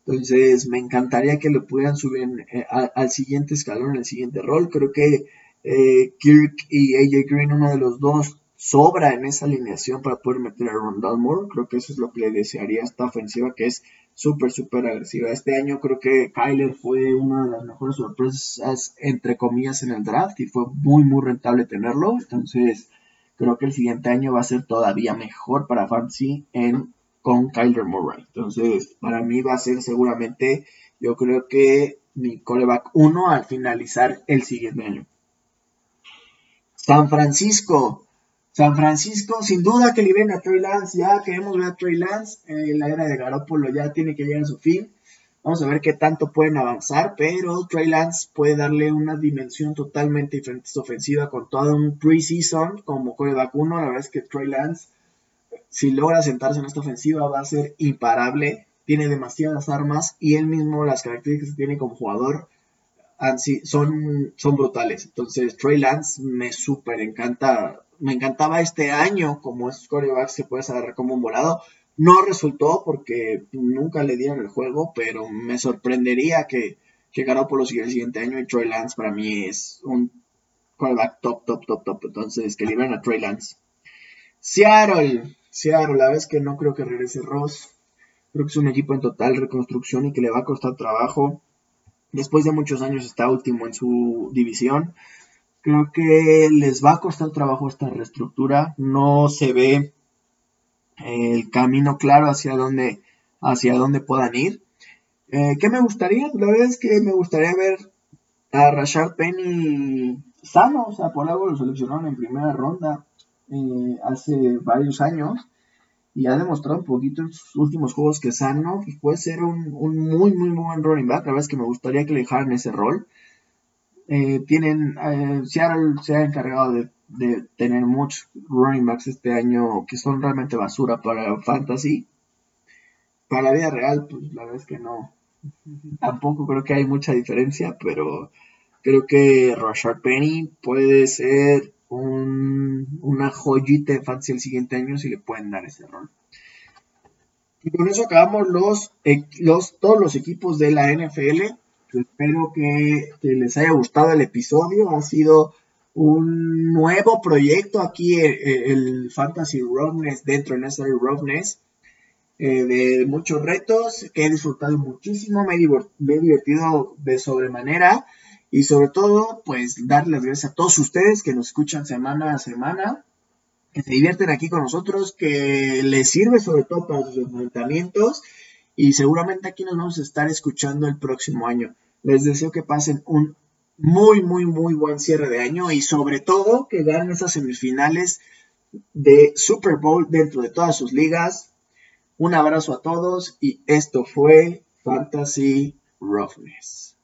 Entonces me encantaría que lo pudieran subir eh, al siguiente escalón, el siguiente rol. Creo que eh, Kirk y AJ Green, uno de los dos, sobra en esa alineación para poder meter a Rondal Moore. Creo que eso es lo que le desearía a esta ofensiva que es súper, súper agresiva. Este año creo que Kyler fue una de las mejores sorpresas, entre comillas, en el draft y fue muy, muy rentable tenerlo. Entonces creo que el siguiente año va a ser todavía mejor para Fantasy en con Kyler Murray. Entonces, para mí va a ser seguramente, yo creo que mi coreback 1 al finalizar el siguiente año. San Francisco. San Francisco, sin duda que liberen a Trey Lance. Ya queremos ver a Trey Lance. La era de Garoppolo ya tiene que llegar a su fin. Vamos a ver qué tanto pueden avanzar, pero Trey Lance puede darle una dimensión totalmente diferente a ofensiva con todo un preseason como coreback 1. La verdad es que Trey Lance, si logra sentarse en esta ofensiva, va a ser imparable. Tiene demasiadas armas y él mismo, las características que tiene como jugador, son, son brutales. Entonces, Trey Lance me súper encanta. Me encantaba este año como estos corebacks que puedes agarrar como un volado. No resultó porque nunca le dieron el juego, pero me sorprendería que, que Garoppolo siga el siguiente año y Trey Lance para mí es un quarterback top, top, top, top. Entonces, que liberen a Trey Lance. Seattle, Seattle, la vez que no creo que regrese Ross. Creo que es un equipo en total reconstrucción y que le va a costar trabajo. Después de muchos años está último en su división. Creo que les va a costar trabajo esta reestructura. No se ve el camino claro hacia dónde, hacia dónde puedan ir. Eh, ¿Qué me gustaría? La verdad es que me gustaría ver a Rashard Penny sano, o sea, por algo lo seleccionaron en primera ronda eh, hace varios años y ha demostrado un poquito en sus últimos juegos que sano pues puede ser un, muy, muy, buen running back. La verdad es que me gustaría que le dejaran ese rol. Eh, tienen, Seattle se ha encargado de de tener muchos running backs este año que son realmente basura para fantasy. Para la vida real, pues la verdad es que no. Tampoco creo que hay mucha diferencia, pero creo que Rashard Penny puede ser un, una joyita de fantasy el siguiente año si le pueden dar ese rol. Y con eso acabamos los, los, todos los equipos de la NFL. Espero que, les haya gustado el episodio. Ha sido un nuevo proyecto aquí, eh, eh, el, Fantasy Roughness dentro de Necessary Roughness, eh, de muchos retos que he disfrutado muchísimo, me he, divertido de sobremanera y sobre todo, pues darles las gracias a todos ustedes que nos escuchan semana a semana, que se divierten aquí con nosotros, que les sirve sobre todo para sus enfrentamientos y seguramente aquí nos vamos a estar escuchando el próximo año. Les deseo que pasen un muy, muy, muy buen cierre de año y sobre todo que ganen esas semifinales de Super Bowl dentro de todas sus ligas. Un abrazo a todos y esto fue Fantasy Roughness.